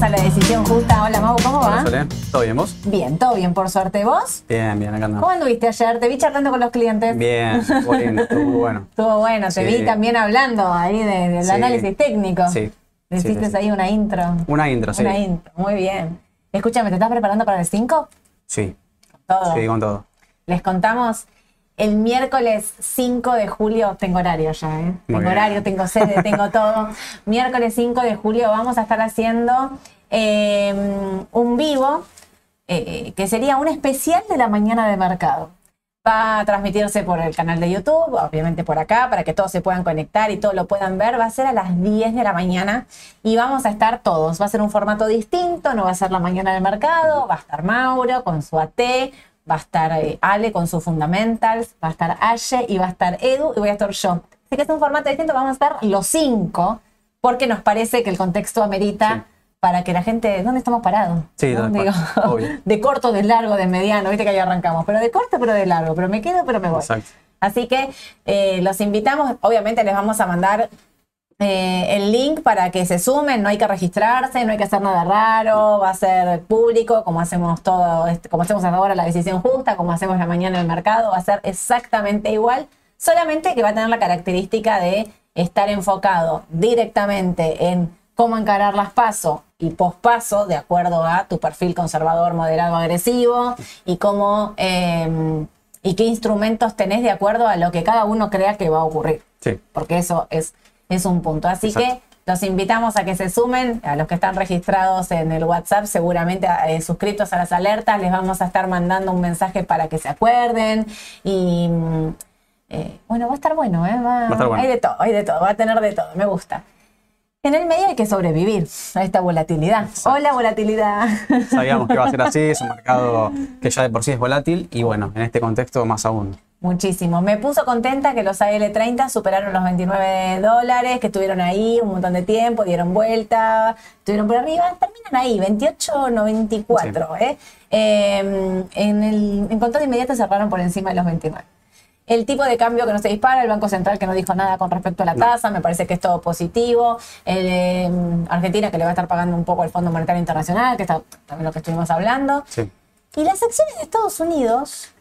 Decisión Justa. Hola Mau, ¿cómo va? Hola. ¿Todo bien vos? Bien, todo bien, por suerte. ¿Vos? Bien, bien, acá ¿Cómo andamos. anduviste ayer? Te vi charlando con los clientes. Bien, estuvo lindo, estuvo muy bueno. Estuvo bueno, te Sí. vi también hablando ahí de- del Sí. análisis técnico. Sí. Le Sí, hiciste ahí una intro. Una intro, sí. Una intro, muy bien. Escúchame, ¿te estás preparando para el 5? Sí, Todo. sí, con todo. Les contamos, el miércoles 5 de julio, tengo horario ya, ¿eh? Tengo horario, tengo sede, tengo todo. Miércoles 5 de julio vamos a estar haciendo eh, un vivo eh, que sería un especial de la mañana de mercado. Va a transmitirse por el canal de YouTube, obviamente por acá, para que todos se puedan conectar y todos lo puedan ver. Va a ser a las 10 de la mañana y vamos a estar todos. Va a ser un formato distinto, no va a ser la mañana del mercado, va a estar Mauro con su AT, va a estar eh, Ale con sus fundamentals, va a estar Aye y va a estar Edu y voy a estar yo. Así que es un formato distinto, vamos a estar los cinco, porque nos parece que el contexto amerita. Para que la gente, ¿dónde estamos parados? Sí, ¿No? Digo, obvio. de corto, de largo, de mediano, viste que ahí arrancamos, pero de corto, pero de largo, pero me quedo, pero me voy. Exacto. Así que eh, los invitamos, obviamente les vamos a mandar eh, el link para que se sumen, no hay que registrarse, no hay que hacer nada raro, va a ser público, como hacemos todo, este- como hacemos ahora la decisión justa, como hacemos la mañana en el mercado, va a ser exactamente igual, solamente que va a tener la característica de estar enfocado directamente en cómo encarar las pasos y pospaso de acuerdo a tu perfil conservador, moderado, agresivo y cómo eh, y qué instrumentos tenés de acuerdo a lo que cada uno crea que va a ocurrir Sí, porque eso es, es un punto. Así Exacto. que los invitamos a que se sumen, a los que están registrados en el WhatsApp, seguramente eh, suscritos a las alertas, les vamos a estar mandando un mensaje para que se acuerden y mm, eh, bueno, va a estar bueno, ¿eh? Va, a estar bueno. Hay de todo, hay de todo, va a tener de todo, me gusta. En el medio hay que sobrevivir a esta volatilidad. Hola, volatilidad. sabíamos que iba a ser así, es un mercado que ya de por sí es volátil y bueno, en este contexto más aún. Muchísimo. Me puso contenta que los AL30 superaron los 29 dólares, que estuvieron ahí un montón de tiempo, dieron vuelta, estuvieron por arriba, terminan ahí, 28.94. ¿eh? Eh, en, el, en control inmediato cerraron por encima de los 29. El tipo de cambio que no se dispara, el Banco Central que no dijo nada con respecto a la tasa, me parece que es todo positivo. El, eh, Argentina que le va a estar pagando un poco al Fondo Monetario Internacional, que está también lo que estuvimos hablando. Sí, Y las acciones de Estados Unidos.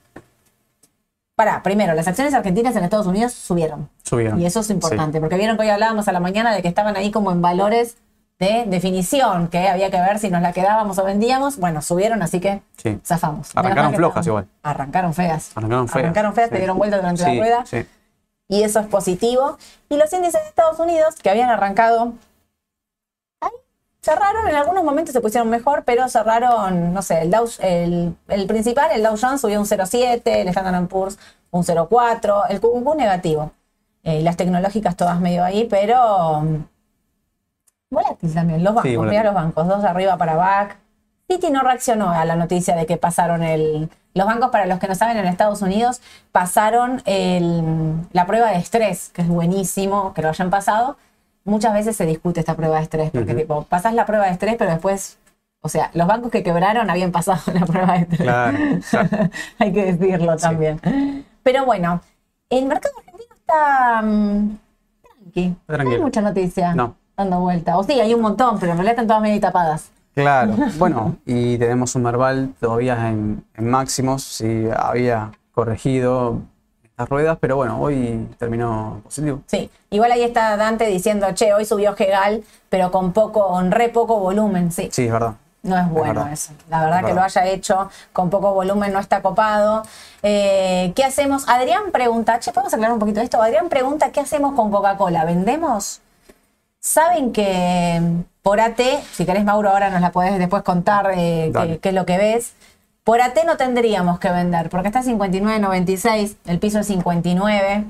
Pará, primero, las acciones argentinas en Estados Unidos subieron. subieron. Y eso es importante, porque vieron que hoy hablábamos a la mañana de que estaban ahí como en valores de definición, que había que ver si nos la quedábamos o vendíamos. Bueno, subieron, así que Sí. zafamos. Arrancaron flojas igual. Arrancaron feas. Arrancaron feas. Arrancaron feas, te dieron vuelta durante la rueda. Y eso es positivo. Y los índices de Estados Unidos, que habían arrancado, ahí, cerraron, en algunos momentos se pusieron mejor, pero cerraron, no sé, el, Dow- el, el principal, el Dow Jones subió un 0,7, el Standard Poor's un 0,4, el QQQ negativo. Eh, las tecnológicas todas medio ahí, pero volátil también. Los bancos, volátil. mira los bancos, dos arriba para back. Citi no reaccionó a la noticia de que pasaron el... Los bancos, para los que no saben, en Estados Unidos pasaron el- la prueba de estrés, que es buenísimo que lo hayan pasado. Muchas veces se discute esta prueba de estrés, porque tipo, pasás la prueba de estrés, pero después, o sea, los bancos que quebraron habían pasado la prueba de estrés. claro. claro. Hay que decirlo también. Pero bueno, el mercado argentino está mm, tranqui. No hay Tranquilo. mucha noticia No. Dando vuelta. O sí, hay un montón, pero en realidad están todas medio tapadas. Claro, bueno, y tenemos un Merval todavía en, en máximos, sí había corregido estas ruedas, pero bueno, hoy terminó positivo. Sí, igual ahí está Dante diciendo, che, hoy subió Gegal, pero con poco, con re poco volumen, sí. Sí, es verdad. No es bueno eso. La verdad Es que lo haya hecho con poco volumen no está copado. Eh, ¿Qué hacemos? Adrián pregunta, che, ¿podemos aclarar un poquito esto? Adrián pregunta, ¿qué hacemos con Coca-Cola? ¿Vendemos? Saben que por AT, si querés Mauro ahora nos la podés después contar eh, qué es lo que ves. Por AT no tendríamos que vender, porque está 59.96, el piso es 59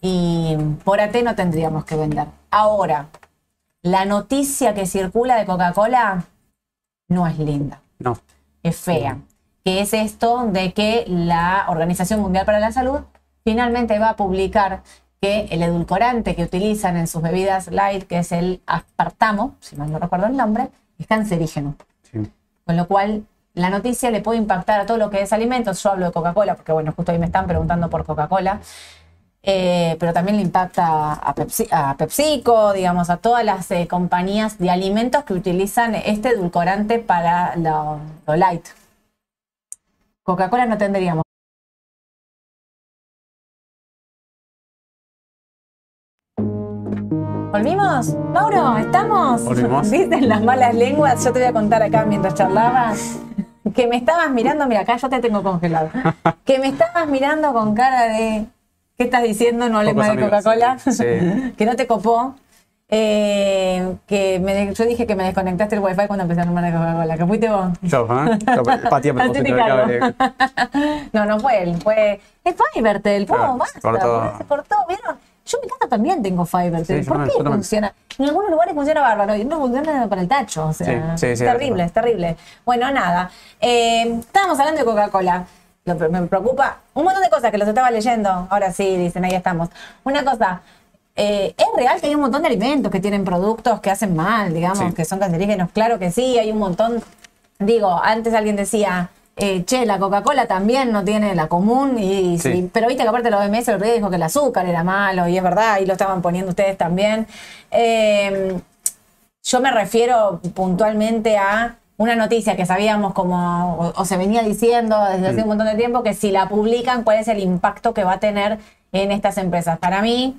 y por AT no tendríamos que vender. Ahora, la noticia que circula de Coca-Cola no es linda, No, es fea. Que es esto de que la Organización Mundial para la Salud finalmente va a publicar que el edulcorante que utilizan en sus bebidas light, que es el aspartamo, si mal no recuerdo el nombre, es cancerígeno. sí. Con lo cual, la noticia le puede impactar a todo lo que es alimentos. Yo hablo de Coca-Cola, porque bueno, justo hoy me están preguntando por Coca-Cola. eh, pero también le impacta a, Pepsi, a PepsiCo, digamos, a todas las eh, compañías de alimentos que utilizan este edulcorante para lo, lo light. Coca-Cola no tendríamos. ¿Volvimos? Mauro, ¿estamos? Volvimos. ¿Viste las malas lenguas? Yo te voy a contar acá mientras charlabas. Que me estabas mirando, mira, acá yo te tengo congelado. Que me estabas mirando con cara de. ¿Qué estás diciendo? No hables más de Coca-Cola. sí. que no te copó. Eh, que me yo dije que me desconectaste el wifi cuando empecé a tomar de Coca-Cola. Que fuiste vos. Yo, ¿eh? Yo a cargo. cable. No, no fue él, fue. Es Fivertel, po, Claro, basta. Se cortó, ¿vieron? Yo en mi casa también tengo. Sí, yo ¿Por qué funciona? En algunos lugares funciona bárbaro y en otros funciona para el tacho. O sea, Sí, sí, sí, es terrible, es terrible. Bueno, nada. Eh, estábamos hablando de Coca-Cola. Me preocupa, un montón de cosas que los estaba leyendo. Ahora sí, dicen, ahí estamos. Una cosa, eh, es real que hay un montón de alimentos que tienen productos que hacen mal, digamos, Sí. que son cancerígenos. Claro que sí, hay un montón. Digo, antes alguien decía, eh, che, la Coca-Cola también no tiene la común, y, Sí. pero viste que aparte la OMS el día dijo que el azúcar era malo, y es verdad, ahí lo estaban poniendo ustedes también. Eh, yo me refiero puntualmente a una noticia que sabíamos como, o, o se venía diciendo desde hace un montón de tiempo, que si la publican, cuál es el impacto que va a tener en estas empresas. Para mí,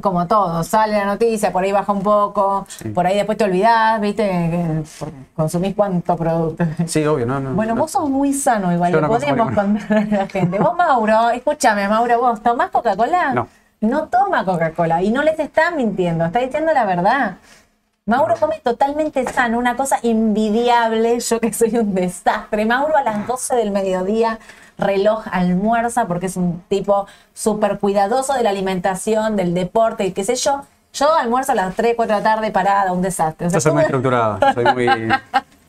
como todo, sale la noticia, por ahí baja un poco, por ahí después te olvidás, viste, consumís cuánto producto. Sí, obvio, no, no. Bueno, no. vos sos muy sano igual, le no podemos contar a la gente. Vos, Mauro, escúchame, Mauro, vos, ¿tomás Coca-Cola? No. No toma Coca-Cola y no les está mintiendo, está diciendo la verdad. Mauro come totalmente sano, una cosa envidiable, yo que soy un desastre. Mauro a las 12 del mediodía, reloj almuerza, porque es un tipo súper cuidadoso de la alimentación, del deporte y qué sé yo. Yo almuerzo a las 3, 4 de la tarde parada, un desastre. O sea, Yo soy muy estructurado, soy muy,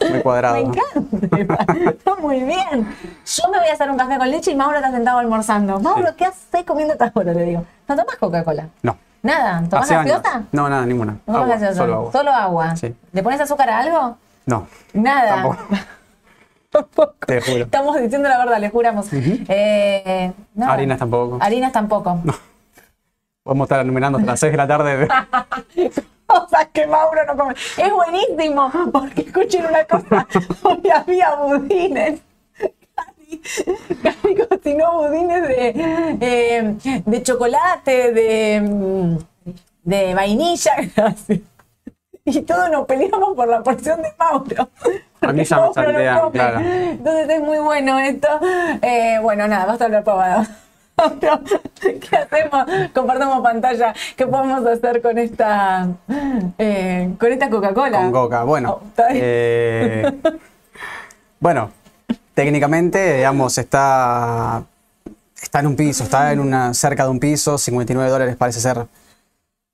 muy cuadrado. me encanta. Está muy bien. Yo me voy a hacer un café con leche y Mauro está sentado almorzando. Mauro, ¿qué haces comiendo esta hora? Le digo. ¿No tomas Coca-Cola? No. Nada. ¿Tomás Hace años. gaseosa? No, nada, ninguna. ¿No Agua, gaseosa? solo agua. Solo agua. Sí. ¿Le pones azúcar a algo? No, Nada. Tampoco. te juro. Estamos diciendo la verdad, le juramos. Eh, no. Harinas tampoco. Harinas tampoco. Podemos estar enumerando hasta las 6 de la tarde. Cosas que Mauro no come. Es buenísimo, porque escuchen una cosa. Hoy había budines. Casi cocinó budines de, eh, de chocolate, de, mm, de vainilla. Gracias. Y todos nos peleamos por la porción de Mauro. A mí ya me saltean, claro. Entonces es muy bueno esto. Eh, bueno, nada, basta hablar pavada. ¿Qué hacemos? Compartamos pantalla. ¿Qué podemos hacer con esta eh, con esta Coca-Cola? Con coca. Bueno. Oh, eh, bueno, técnicamente, digamos, está, está en un piso, está en una cerca de un piso, 59 dólares parece ser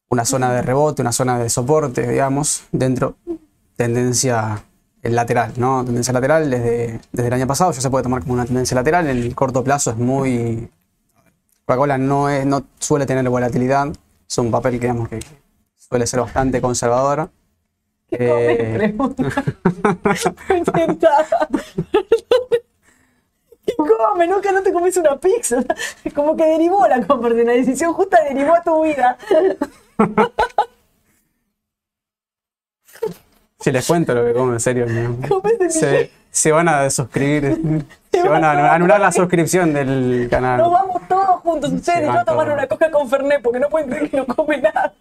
una zona de rebote, una zona de soporte, digamos, dentro, tendencia lateral, ¿no? Tendencia lateral desde, desde el año pasado, ya se puede tomar como una tendencia lateral, en el corto plazo es muy... Coca-Cola no, es, no suele tener volatilidad, es un papel que, digamos, que suele ser bastante conservador. Eh, Pregunta. Estoy tentada. ¿Qué comes? Nunca no te comes una pizza. Como que derivó la conversión, la decisión justa derivó a tu vida. Si les cuento lo que como, en serio. Se, se van a suscribir, se van a anular la suscripción del canal. Nos vamos todos juntos, ustedes yo a van tomar todos. una coca con Fernet, porque no pueden creer que no come nada.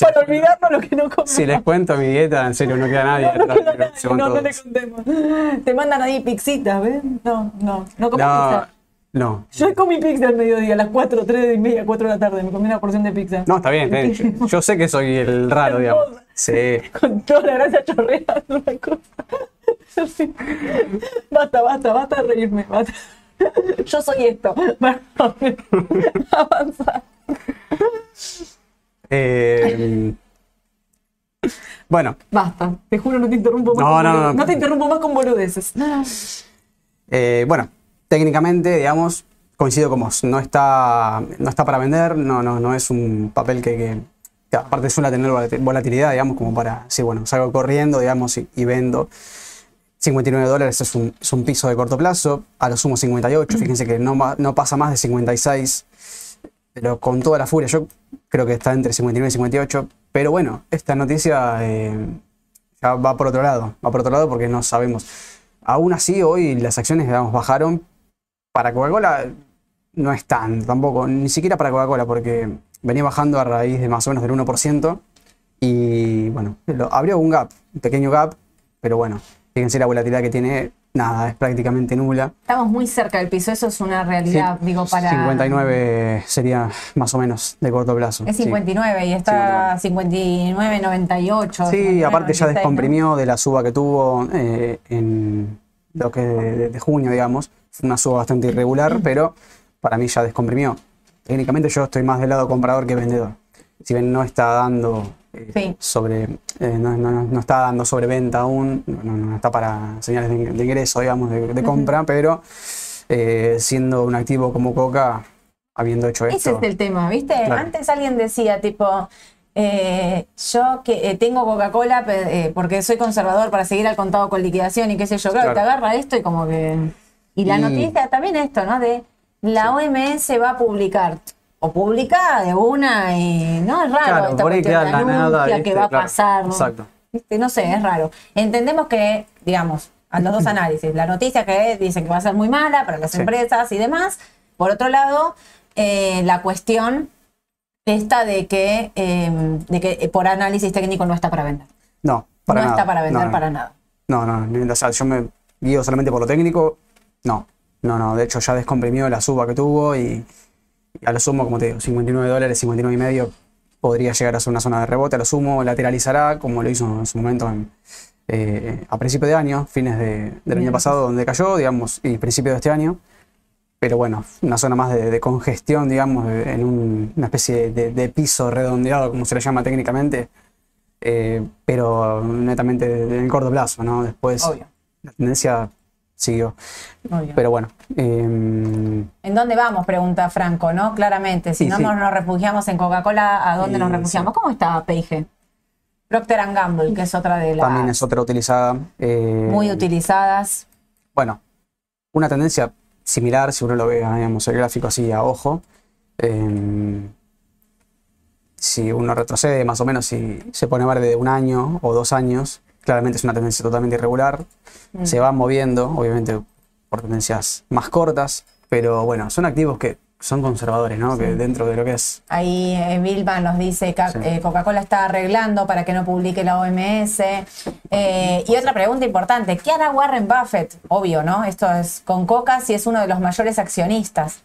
Para olvidarnos lo que no come. si les cuento mi dieta, en serio, no queda nadie. no, no, atrás, queda nadie, no, no le contemos. Te mandan ahí pixitas, ¿ves? No, no, no comes No, pizza. no. Yo comí pizza al mediodía, a las 4, 3 y media, 4 de la tarde. Me comí una porción de pizza. No, está bien, está bien. Yo, yo sé que soy el raro, digamos. Sí. Con toda la grasa chorreada, una cosa. Sí. Basta, basta, basta de reírme. Basta. Yo soy esto. Avanza. Eh, bueno, Basta. Te juro, no te interrumpo más. No, con no, boludeces. no. te interrumpo más con boludeces. Eh, bueno, técnicamente, digamos, coincido con vos. No está, no está para vender, no, no, no es un papel que, que- que aparte suele tener volat- volatilidad, digamos, como para decir, bueno, salgo corriendo, digamos, y, y vendo. 59 dólares es un, es un piso de corto plazo, a lo sumo 58, fíjense que no, no pasa más de 56, pero con toda la furia, yo creo que está entre 59 y 58, pero bueno, esta noticia eh, ya va por otro lado, va por otro lado porque no sabemos. Aún así, hoy las acciones, digamos, bajaron. Para Coca-Cola no están tampoco, ni siquiera para Coca-Cola, porque venía bajando a raíz de más o menos del 1%. Y bueno, abrió un gap, un pequeño gap, pero bueno, fíjense la volatilidad que tiene, nada, es prácticamente nula. Estamos muy cerca del piso, eso es una realidad, digo, para... 59 sería más o menos de corto plazo. Es sí. 59 y está 59, 98. Sí, 59, aparte ya 96, ¿no? descomprimió de la suba que tuvo eh, en lo que de, de junio, digamos. Fue una suba bastante irregular, pero para mí ya descomprimió. Técnicamente yo estoy más del lado comprador que vendedor. Si bien no está dando eh, Sí. sobre, eh, no, no- no está dando sobreventa aún, no, no- está para señales de, de ingreso, digamos, de, de compra, pero eh, siendo un activo como Coca, habiendo hecho Ese esto, es el tema, ¿viste? Claro. Antes alguien decía, tipo, eh, yo que eh, tengo Coca-Cola eh, porque soy conservador para seguir al contado con liquidación y qué sé yo, claro, Claro. te agarra esto y como que... Y la Y- noticia también esto, ¿no? De la OMS va a publicar. O publica de una y no es raro Claro, esta por ahí cuestión, queda nada, ¿viste? que va a Claro, pasar. ¿no? exacto. ¿Viste? No sé, es raro. Entendemos que, digamos, a los dos análisis, la noticia que dice que va a ser muy mala para las Sí. empresas y demás. Por otro lado, eh, la cuestión esta de que, eh, de que eh, por análisis técnico no está para vender. no, para no nada. está para vender No, para nada. No, no, o sea, yo me guío solamente por lo técnico. No, no, no. De hecho, ya descomprimió la suba que tuvo y a lo sumo, como te digo, 59 dólares, 59 y medio podría llegar a ser una zona de rebote. A lo sumo lateralizará, como lo hizo en su momento en, eh, a principio de año, fines de- del año pasado, donde cayó, digamos, y principio de este año. Pero bueno, una zona más de, de congestión, digamos, de- en un- una especie de, de piso redondeado, como se le llama técnicamente, eh, pero netamente en el corto plazo, ¿no? Después Obvio, la tendencia siguió. obvio. Pero bueno, em, ¿En dónde vamos? Pregunta Franco, ¿no? Claramente. Si Sí, no sí. nos, refugiamos en Coca-Cola, ¿a dónde nos refugiamos? ¿Cómo está P&G? Procter Gamble, que es otra de las también es otra utilizada. eh, muy utilizadas. Bueno, una tendencia similar, si uno lo ve, digamos, el gráfico así a ojo. em, si uno retrocede más o menos, si se pone a ver de un año o dos años, claramente es una tendencia totalmente irregular. Mm. Se va moviendo, obviamente por tendencias más cortas, pero bueno, son activos que son conservadores, ¿no? Que dentro de lo que es Ahí eh, Vilma nos dice que Sí. eh, Coca-Cola está arreglando para que no publique la OMS. Eh, y otra pregunta importante, ¿qué hará Warren Buffett? Obvio, ¿no? Esto es con Coca si es uno de los mayores accionistas.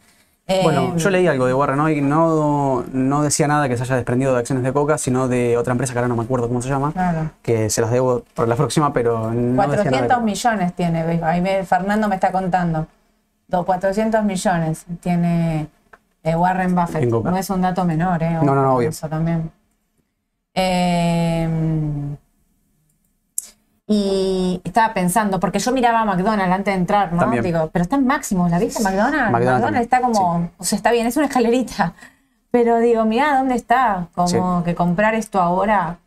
Eh, Bueno, yo leí algo de Warren hoy, no, no decía nada que se haya desprendido de acciones de Coca, sino de otra empresa que ahora no me acuerdo cómo se llama, Claro. que se las debo por la próxima, pero no decía nada de 400 millones tiene, ahí me- Fernando me está contando. Do- 400 millones tiene eh, Warren Buffett. No es un dato menor, ¿eh? No, no, no, obvio. Eso también. Eh, y estaba pensando, porque yo miraba a McDonald's antes de entrar, ¿no? También. Digo, pero está en máximo, ¿la viste McDonald's? McDonald's está como, o sea, está bien, es una escalerita. Pero digo, mirá dónde está, como que comprar esto ahora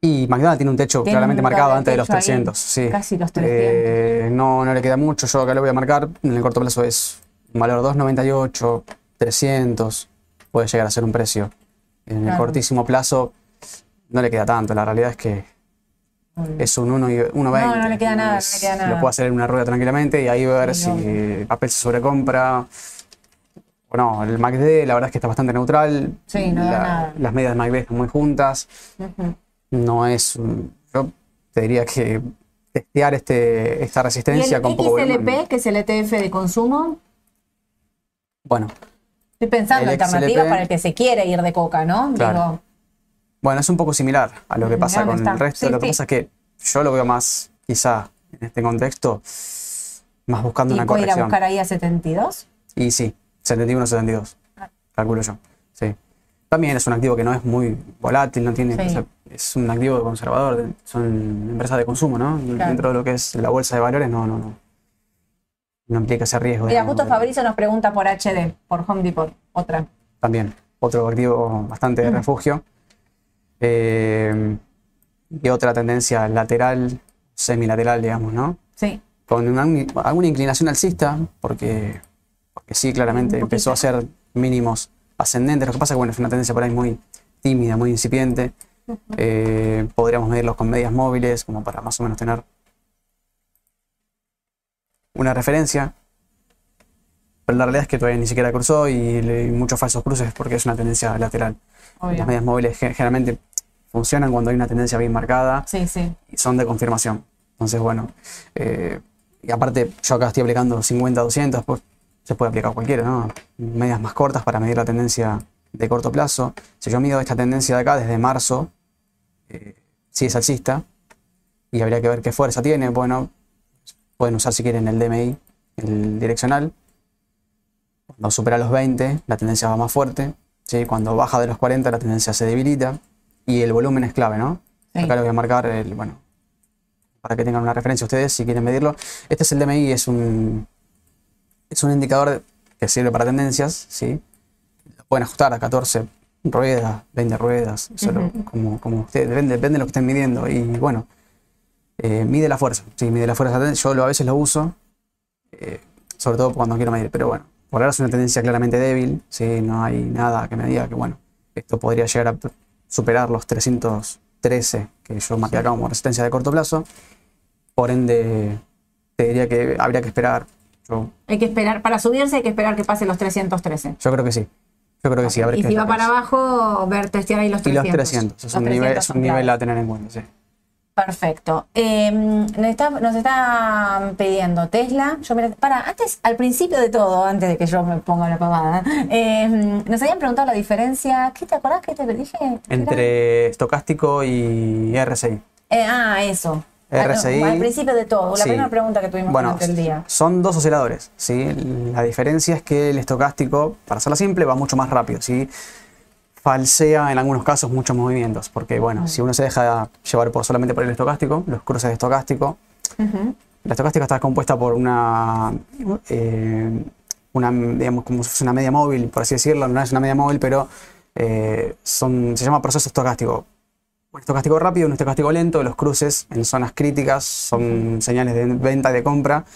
Y McDonald's tiene un techo Tiene claramente un marcado antes de los techo ahí, 300. Sí. casi los Eh, no, no le queda mucho. Yo acá lo voy a marcar. En el corto plazo es un valor 2.98, 300. Puede llegar a ser un precio. En el cortísimo plazo no le queda tanto. La realidad es que es un 1 y 1.20. No, no le queda nada, no Es- le queda nada. Lo puede hacer en una rueda tranquilamente y ahí ver si papel se sobrecompra. Bueno, el MACD la verdad es que está bastante neutral. Sí, no da nada. Las medias de MACD están muy juntas. No es. un- Yo te diría que testear este, esta Y resistencia el con poco XLP, que es el ETF de consumo, Bueno, estoy pensando El alternativas para el que se quiere ir de coca, ¿no? Claro. Digo, bueno, es un poco similar a lo que Mm, pasa ¿dónde con está? el resto. Sí, lo que sí. pasa es que yo lo veo más, quizá, en este contexto, más buscando ¿y una puedo ir a corrección. buscar ahí a 72? Y sí, 71-72, Ah. calculo yo. Sí. También es un activo que no es muy volátil, no tiene, Sí. o sea, es un activo conservador, son empresas de consumo, ¿no? Claro. Dentro de lo que es la bolsa de valores, no, no, no. No implica ese riesgo. Mira, justo Fabricio nos pregunta por HD, por Home Depot, otra. también otro activo bastante de refugio. Eh, y otra tendencia lateral, semilateral, digamos, ¿no? Sí. Con una- alguna inclinación alcista, porque, porque sí, claramente empezó a ser mínimos ascendentes. Lo que pasa es que bueno, es una tendencia por ahí muy tímida, muy incipiente. Eh, podríamos medirlos con medias móviles, como para más o menos tener una referencia. Pero la realidad es que todavía ni siquiera cruzó y hay muchos falsos cruces porque es una tendencia lateral. Obvio. Las medias móviles ge- generalmente funcionan cuando hay una tendencia bien marcada Sí, sí. y son de confirmación. Entonces, bueno, eh, y aparte yo acá estoy aplicando 50, 200, pues se puede aplicar cualquiera, ¿no? Medias más cortas para medir la tendencia de corto plazo. Si yo mido esta tendencia de acá desde marzo, eh, sí es alcista y habría que ver qué fuerza tiene. Bueno, pueden usar si quieren el DMI, el direccional. Cuando supera los 20, la tendencia va más fuerte. ¿Sí? Cuando baja de los 40, la tendencia se debilita. Y el volumen es clave, ¿no? Sí. Acá les voy a marcar, el, bueno, para que tengan una referencia ustedes si quieren medirlo. Este es el DMI, es un, es un indicador que sirve para tendencias, ¿sí? Lo pueden ajustar a 14 ruedas, 20 ruedas, solo como, como ustedes, depende, depende de lo que estén midiendo. Y bueno, eh, mide la fuerza, sí, mide la fuerza. Yo lo, a veces lo uso, eh, sobre todo cuando quiero medir, pero bueno, por ahora es una tendencia claramente débil, ¿sí? no hay nada que me diga que bueno, esto podría llegar a superar los 313 que yo marqué acá como resistencia de corto plazo. Por ende, te diría que habría que esperar. Yo, Hay que esperar, para subirse hay que esperar que pase los 313. yo creo que sí. Yo creo que sí. habría y si va para abajo, ver, testear ahí los Y 300. los 300. Es Los un, nivel, 300 es un nivel a tener en cuenta, sí. Perfecto. Eh, nos, está, nos está pidiendo Tesla. Yo me- para, antes, al principio de todo, antes de que yo me ponga la pavada, eh, nos habían preguntado la diferencia. ¿Qué te acordás que te dije? Entre estocástico y RSI. Eh, ah, eso. RSI. Al, al principio de todo. La Sí. primera pregunta que tuvimos Bueno, durante el día. son dos osciladores, ¿sí? La diferencia es que el estocástico, para hacerlo simple, va mucho más rápido, ¿sí? Falsea en algunos casos muchos movimientos, porque bueno, si uno se deja llevar por, solamente por el estocástico, los cruces de estocástico, Ujú. la estocástica está compuesta por una, eh, una, digamos, como una media móvil, por así decirlo, no es una media móvil, pero eh, son, se llama proceso estocástico. Un estocástico rápido, un estocástico lento, los cruces en zonas críticas son señales de venta y de compra.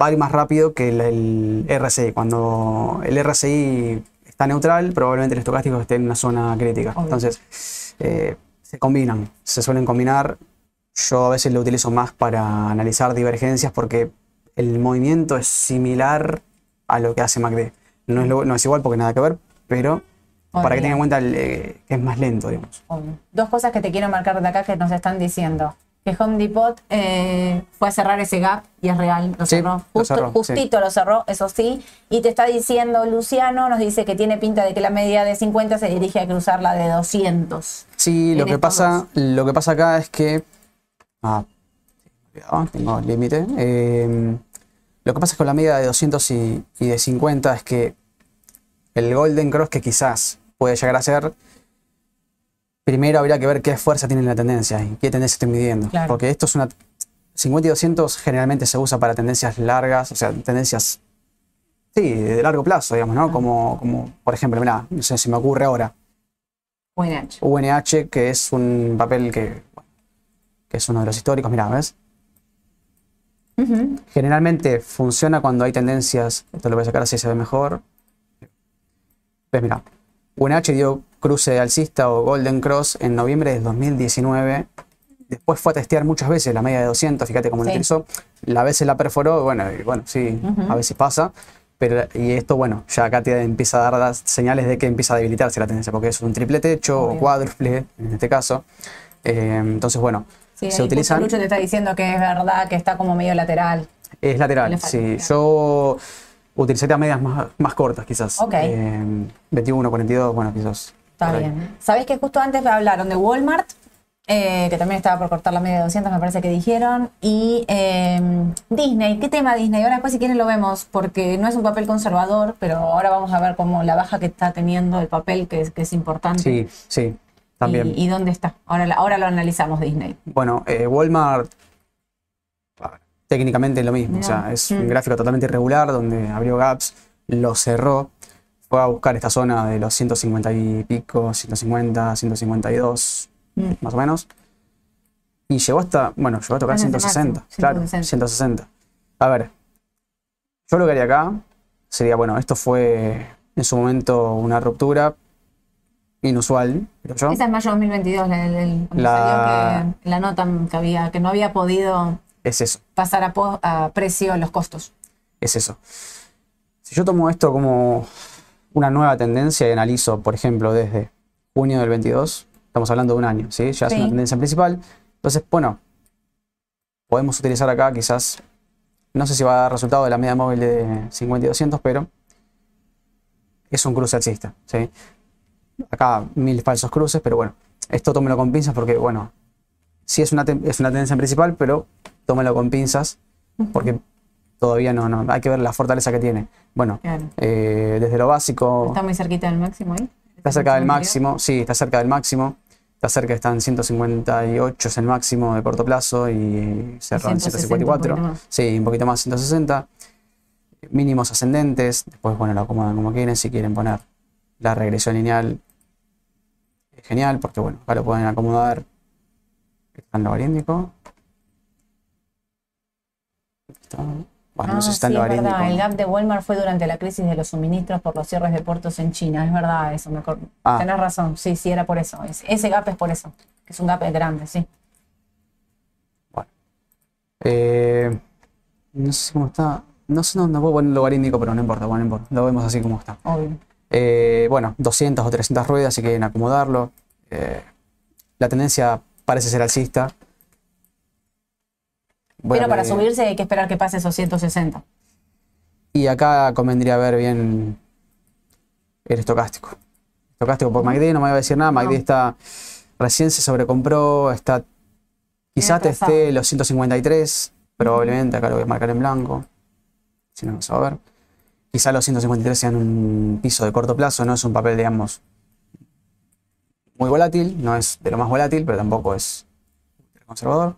Va a ir más rápido que el, el RSI. Cuando el RSI está neutral, probablemente el estocástico esté en una zona crítica. Obvio. Entonces, eh, se combinan, se suelen combinar. Yo a veces lo utilizo más para analizar divergencias porque el movimiento es similar a lo que hace MACD. No es, lo- no es igual porque nada que ver, pero para que tengan en cuenta el, eh, que es más lento, digamos. Obvio. Dos cosas que te quiero marcar de acá que nos están diciendo. Que Home Depot eh, fue a cerrar ese gap y es real, lo Sí, cerró. lo Justo- cerró, sí. justito lo cerró, eso sí. Y te está diciendo Luciano, nos dice que tiene pinta de que la media de 50 se dirige a cruzar la de 200. Sí, lo que pasa, lo que pasa acá es que. Ah, cuidado, tengo límite. Eh, lo que pasa es con la media de 200 y, y de 50 es que el Golden Cross que quizás puede llegar a ser. Primero habría que ver qué fuerza tiene la tendencia y qué tendencia estoy midiendo. Claro. Porque esto es una. 50 y 200 generalmente se usa para tendencias largas, o sea, tendencias. Sí, de largo plazo, digamos, ¿no? Como, como por ejemplo, mira, no sé si me ocurre ahora. UNH. UNH, que es un papel que, que es uno de los históricos, mira, ¿ves? Generalmente funciona cuando hay tendencias, esto lo voy a sacar así se ve mejor. Ves, mira, UNH dio cruce alcista o Golden Cross en noviembre del 2019. Después fue a testear muchas veces la media de 200, fíjate cómo lo Sí. utilizó. La vez se la perforó, bueno, y bueno, sí, Ujú. a veces pasa. Pero, y esto, bueno, ya acá te empieza a dar las señales de que empieza a debilitarse la tendencia, porque es un triple techo Obvio. o cuádruple, en este caso. Eh, entonces, bueno, Sí, se utilizan. Lucho te está diciendo que es verdad, que está como medio lateral. Es lateral, falta, sí. claro. Yo utilizaría medias más, más cortas, quizás. Ok. Eh, 21, 42, bueno, quizás. Está por ahí. bien. Sabés que justo antes hablaron de Walmart, eh, que también estaba por cortar la media de 200, me parece que dijeron, y eh, Disney. ¿Qué tema Disney? Ahora después si quieren lo vemos, porque no es un papel conservador, pero ahora vamos a ver cómo la baja que está teniendo el papel, que es, que es importante. Sí, sí, también. Y, y dónde está. Ahora, ahora lo analizamos Disney. Bueno, eh, Walmart técnicamente lo mismo, o sea, es Mm. un gráfico totalmente irregular donde abrió gaps, lo cerró, fue a buscar esta zona de los 150 y pico, 150, 152, Mm. más o menos. Y llegó hasta, bueno, llegó a tocar Ese es el 160. máximo, Claro, 160. 160. A ver, yo lo que haría acá sería, bueno, esto fue en su momento una ruptura inusual, creo yo. Esa es mayo de 2022, la, La- salió que la nota que había, que no había podido Es eso, pasar a precio los costos. es eso. Si yo tomo esto como una nueva tendencia y analizo, por ejemplo, desde junio del 22, estamos hablando de un año, ¿sí? Ya es una tendencia principal. Entonces, bueno, podemos utilizar acá quizás, no sé si va a dar resultado de la media móvil de 50 y 200, pero es un cruce alcista, ¿sí? Acá mil falsos cruces, pero bueno, esto tómelo con pinzas porque, bueno, sí es una, es una tendencia principal, pero tómelo con pinzas porque todavía no, no, hay que ver la fortaleza que tiene. Bueno, Claro. eh, desde lo básico, Está muy cerquita del máximo ahí. está cerca del máximo, sí, está cerca del máximo. Está cerca, está en 158, es el máximo de corto plazo y cerró en 160, un 154. poquito más. Sí, un poquito más, 160. Mínimos ascendentes, después, bueno, lo acomodan como quieren. Si quieren poner la regresión lineal, es genial, porque, bueno, acá lo pueden acomodar. Está en logarítmico. Está- Bueno, no sé si está en Ah, sí, es verdad. El gap de Walmart fue durante la crisis de los suministros por los cierres de puertos en China. Es verdad eso. Me acor- Ah. Tenés razón. Sí, sí, era por eso. Es- ese gap es por eso. Que es un gap grande, sí. Eh, no sé cómo está. No sé, no, no puedo poner logarítmico, pero no importa, bueno, no importa. Lo vemos así como está. Obvio. Eh, bueno, 200 o 300 ruedas si quieren acomodarlo. Eh, la tendencia parece ser alcista. Voy Pero para medir- subirse hay que esperar que pase esos 160. Y acá convendría ver bien el estocástico. Estocástico por MACD, no me voy a decir nada. MACD No. está recién se sobrecompró, está quizás esté los 153, probablemente acá lo voy a marcar en blanco. Si no, va a ver. Quizás los 153 sean un piso de corto plazo, no es un papel, digamos, muy volátil, no es de lo más volátil, pero tampoco es conservador.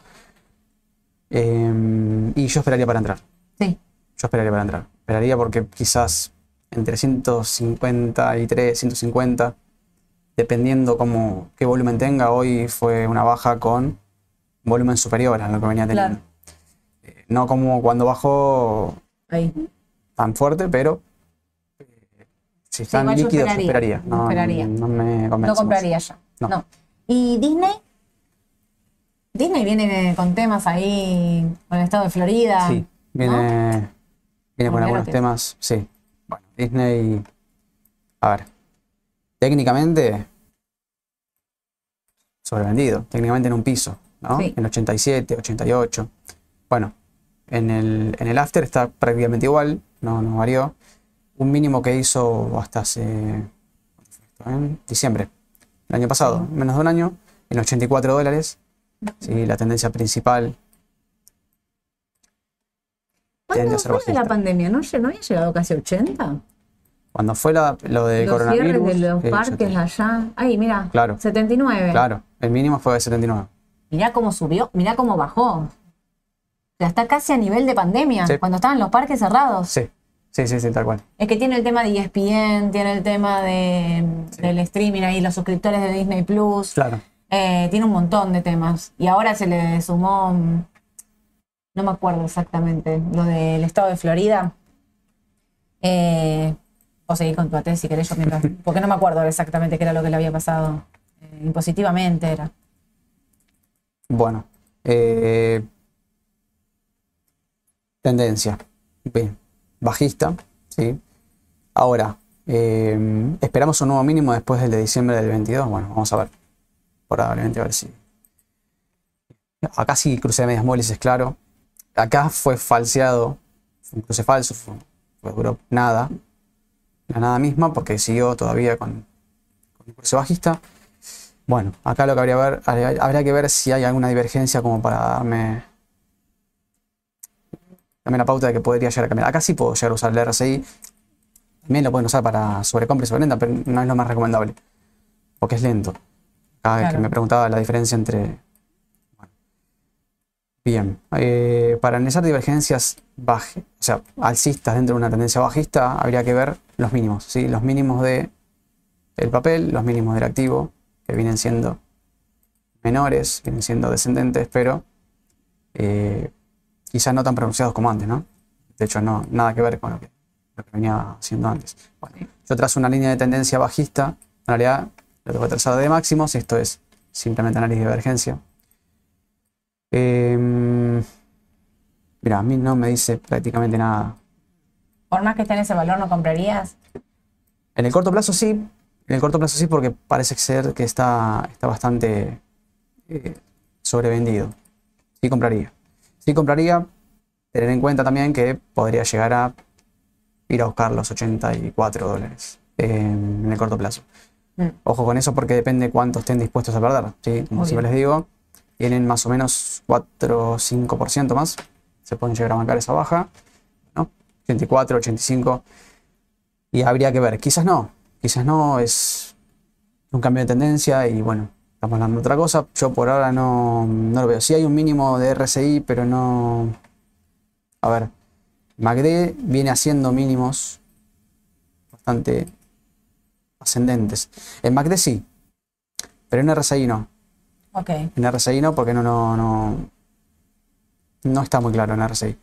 Eh, y yo esperaría para entrar. Sí. Yo esperaría para entrar. Esperaría porque quizás entre 153, 150, dependiendo cómo, qué volumen tenga, hoy fue una baja con volumen superior a lo que venía teniendo. Eh, No como cuando bajó Ahí. tan fuerte, pero eh, si están yo líquidos, yo esperaría, esperaría. No, esperaría. no me convence No mucho. compraría ya. No. No. ¿Y Disney? Disney viene con temas ahí, con el estado de Florida. Sí, viene, viene con algunos temas. Sí. Bueno, Disney. A ver. Técnicamente. Sobrevendido. Técnicamente en un piso. ¿no? Sí. En 87, 88. Bueno, en el, en el after está prácticamente igual. No, no varió. Un mínimo que hizo hasta hace. en diciembre. El año pasado. Menos de un año. En 84 dólares. Sí, la tendencia principal ¿Cuándo fue la bajista. pandemia? ¿No, no había llegado casi a 80? Cuando fue la- lo del los cierres coronavirus. de los sí, parques 70. allá. Ahí, mira. Claro. 79. Claro, el mínimo fue de 79. Mirá cómo subió, mirá cómo bajó. O sea, está casi a nivel de pandemia, Sí. cuando estaban los parques cerrados. Sí, sí, sí, sí, tal cual. Es que tiene el tema de ESPN, tiene el tema de, del streaming ahí, los suscriptores de Disney Plus. Claro. Eh, tiene un montón de temas. Y ahora se le sumó, mm, no me acuerdo exactamente, lo del estado de Florida. Eh, o seguir con tu AT si querés yo mientras. Porque no me acuerdo exactamente qué era lo que le había pasado. Eh, impositivamente era. Bueno. tendencia. Bien. Bajista. ¿sí? Ahora, esperamos un nuevo mínimo después del de diciembre del 22. Bueno, vamos a ver. Probablemente a ver si. Acá sí cruce de medias móviles, es claro. Acá fue falseado. Fue un cruce falso. Fue, duró nada. La nada misma porque siguió todavía con, con un cruce bajista. Bueno, acá lo que habría, ver, habría, que ver si hay alguna divergencia como para darme, darme la pauta de que podría llegar a cambiar. Acá sí puedo llegar a usar el RSI. También lo pueden usar para sobrecompra y sobreventa, pero no es lo más recomendable. Porque es lento. Cada vez que me preguntaba la diferencia entre... bueno. Bien. eh, para analizar divergencias baje, o sea, alcistas dentro de una tendencia bajista, habría que ver los mínimos. ¿sí? Los mínimos de el papel, los mínimos del activo, que vienen siendo menores, vienen siendo descendentes, pero eh, quizás no tan pronunciados como antes, ¿no? De hecho, no, nada que ver con lo que, lo que venía haciendo antes. Bueno, yo trazo una línea de tendencia bajista, en realidad lo tengo trazado de máximos, esto es simplemente análisis de divergencia. Em, mira, a mí no me dice prácticamente nada. Por más que esté en ese valor, ¿no comprarías? En el corto plazo sí, en el corto plazo sí, porque parece ser que está, está bastante eh, sobrevendido. Sí compraría. Sí compraría, tener en cuenta también que podría llegar a ir a buscar los 84 dólares eh, en el corto plazo. Mm. Ojo con eso porque depende cuánto estén dispuestos a perder. ¿sí? Como siempre les digo, tienen más o menos 4 o 5% más. Se pueden llegar a bancar esa baja. ¿no? 84, 85. Y habría que ver. Quizás no. Quizás no. Es un cambio de tendencia y bueno, estamos hablando de otra cosa. Yo por ahora no, no lo veo. Sí hay un mínimo de RSI, pero no... A ver, MACD viene haciendo mínimos bastante ascendentes. En MACD sí, pero en RSI no. Ok. En RSI no, porque no, no, no, no está muy claro en RSI.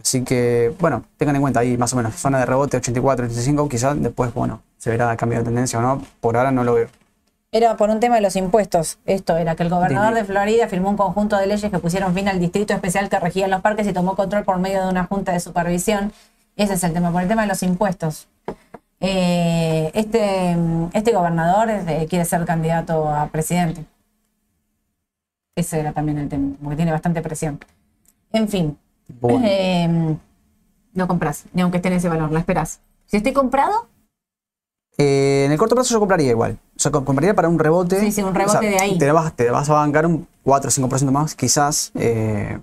Así que, bueno, tengan en cuenta ahí más o menos, zona de rebote 84, 85, quizás después, bueno, se verá cambio de tendencia o no. Por ahora no lo veo. Era por un tema de los impuestos. Esto era que el gobernador de Florida firmó un conjunto de leyes que pusieron fin al distrito especial que regía los parques y tomó control por medio de una junta de supervisión. Ese es el tema, por el tema de los impuestos. Eh, este, este gobernador quiere ser candidato a presidente. Ese era también el tema, porque tiene bastante presión. En fin, Bueno, eh, no compras, ni aunque esté en ese valor, la esperas. Si estoy comprado, eh, en el corto plazo yo compraría igual. O sea, co- compraría para un rebote. Sí, sí, un rebote de ahí. Te vas, te vas a bancar un 4 o 5% más, quizás. eh,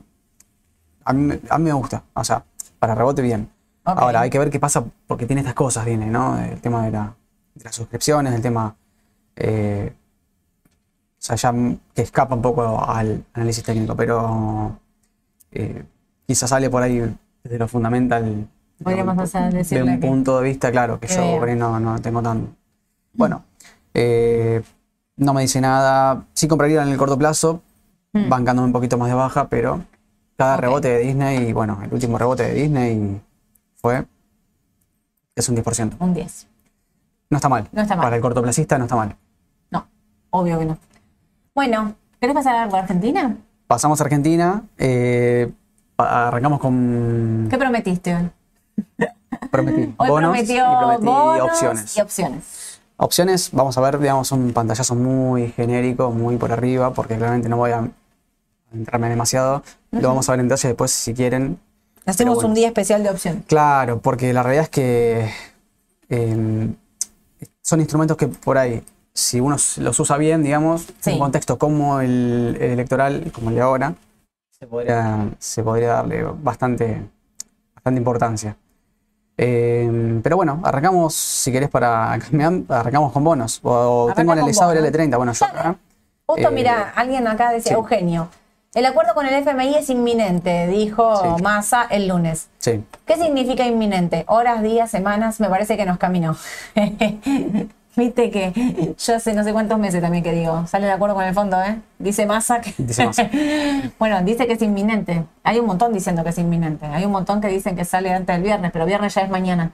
a, mí, a mí me gusta. O sea, para rebote bien. Ahora, hay que ver qué pasa porque tiene estas cosas, viene, ¿no? El tema de, la- de las suscripciones, el tema. eh, o sea, ya que escapa un poco al análisis técnico, pero eh, quizás sale por ahí desde lo fundamental. Podríamos de hacer- de decirle un que- punto de vista, claro, que que yo vea. por ahí no, no tengo tan. Bueno, eh, no me dice nada. Sí compraría en el corto plazo, Mm. bancándome un poquito más de baja, pero cada rebote de Disney, y bueno, el último rebote de Disney fue. Es un 10%. un 10. No está mal. No está mal. Para el cortoplacista no está mal. No, obvio que no. Bueno, ¿querés pasar algo a Argentina? Pasamos a Argentina. eh, arrancamos con. ¿Qué prometiste hoy? Prometí Hoy bonos prometió y prometí bonos opciones. y opciones. Opciones, vamos a ver, digamos, un pantallazo muy genérico, muy por arriba, porque claramente no voy a entrarme demasiado. Lo vamos a ver en detalle después si quieren. Hacemos bueno. un día especial de opciones. Claro, porque la realidad es que eh, son instrumentos que por ahí, si uno los usa bien, digamos, Sí. en un contexto como el, el electoral, como el de ahora, se podría, se podría darle bastante, bastante importancia. Eh, pero bueno, arrancamos, si querés, para cambiar, arrancamos con bonos. O, tengo analizado el bonos. L30. Bueno, yo acá. Justo, Eh, mira, alguien acá decía, sí. Eugenio, el acuerdo con el FMI es inminente, dijo Sí. Massa el lunes. Sí. ¿Qué significa inminente? Horas, días, semanas, me parece que nos caminó. Viste que yo hace no sé cuántos meses también que digo, sale de acuerdo con el fondo, ¿eh? Dice Massa que... Dice Massa. bueno, dice que es inminente. Hay un montón diciendo que es inminente. Hay un montón que dicen que sale antes del viernes, pero viernes ya es mañana.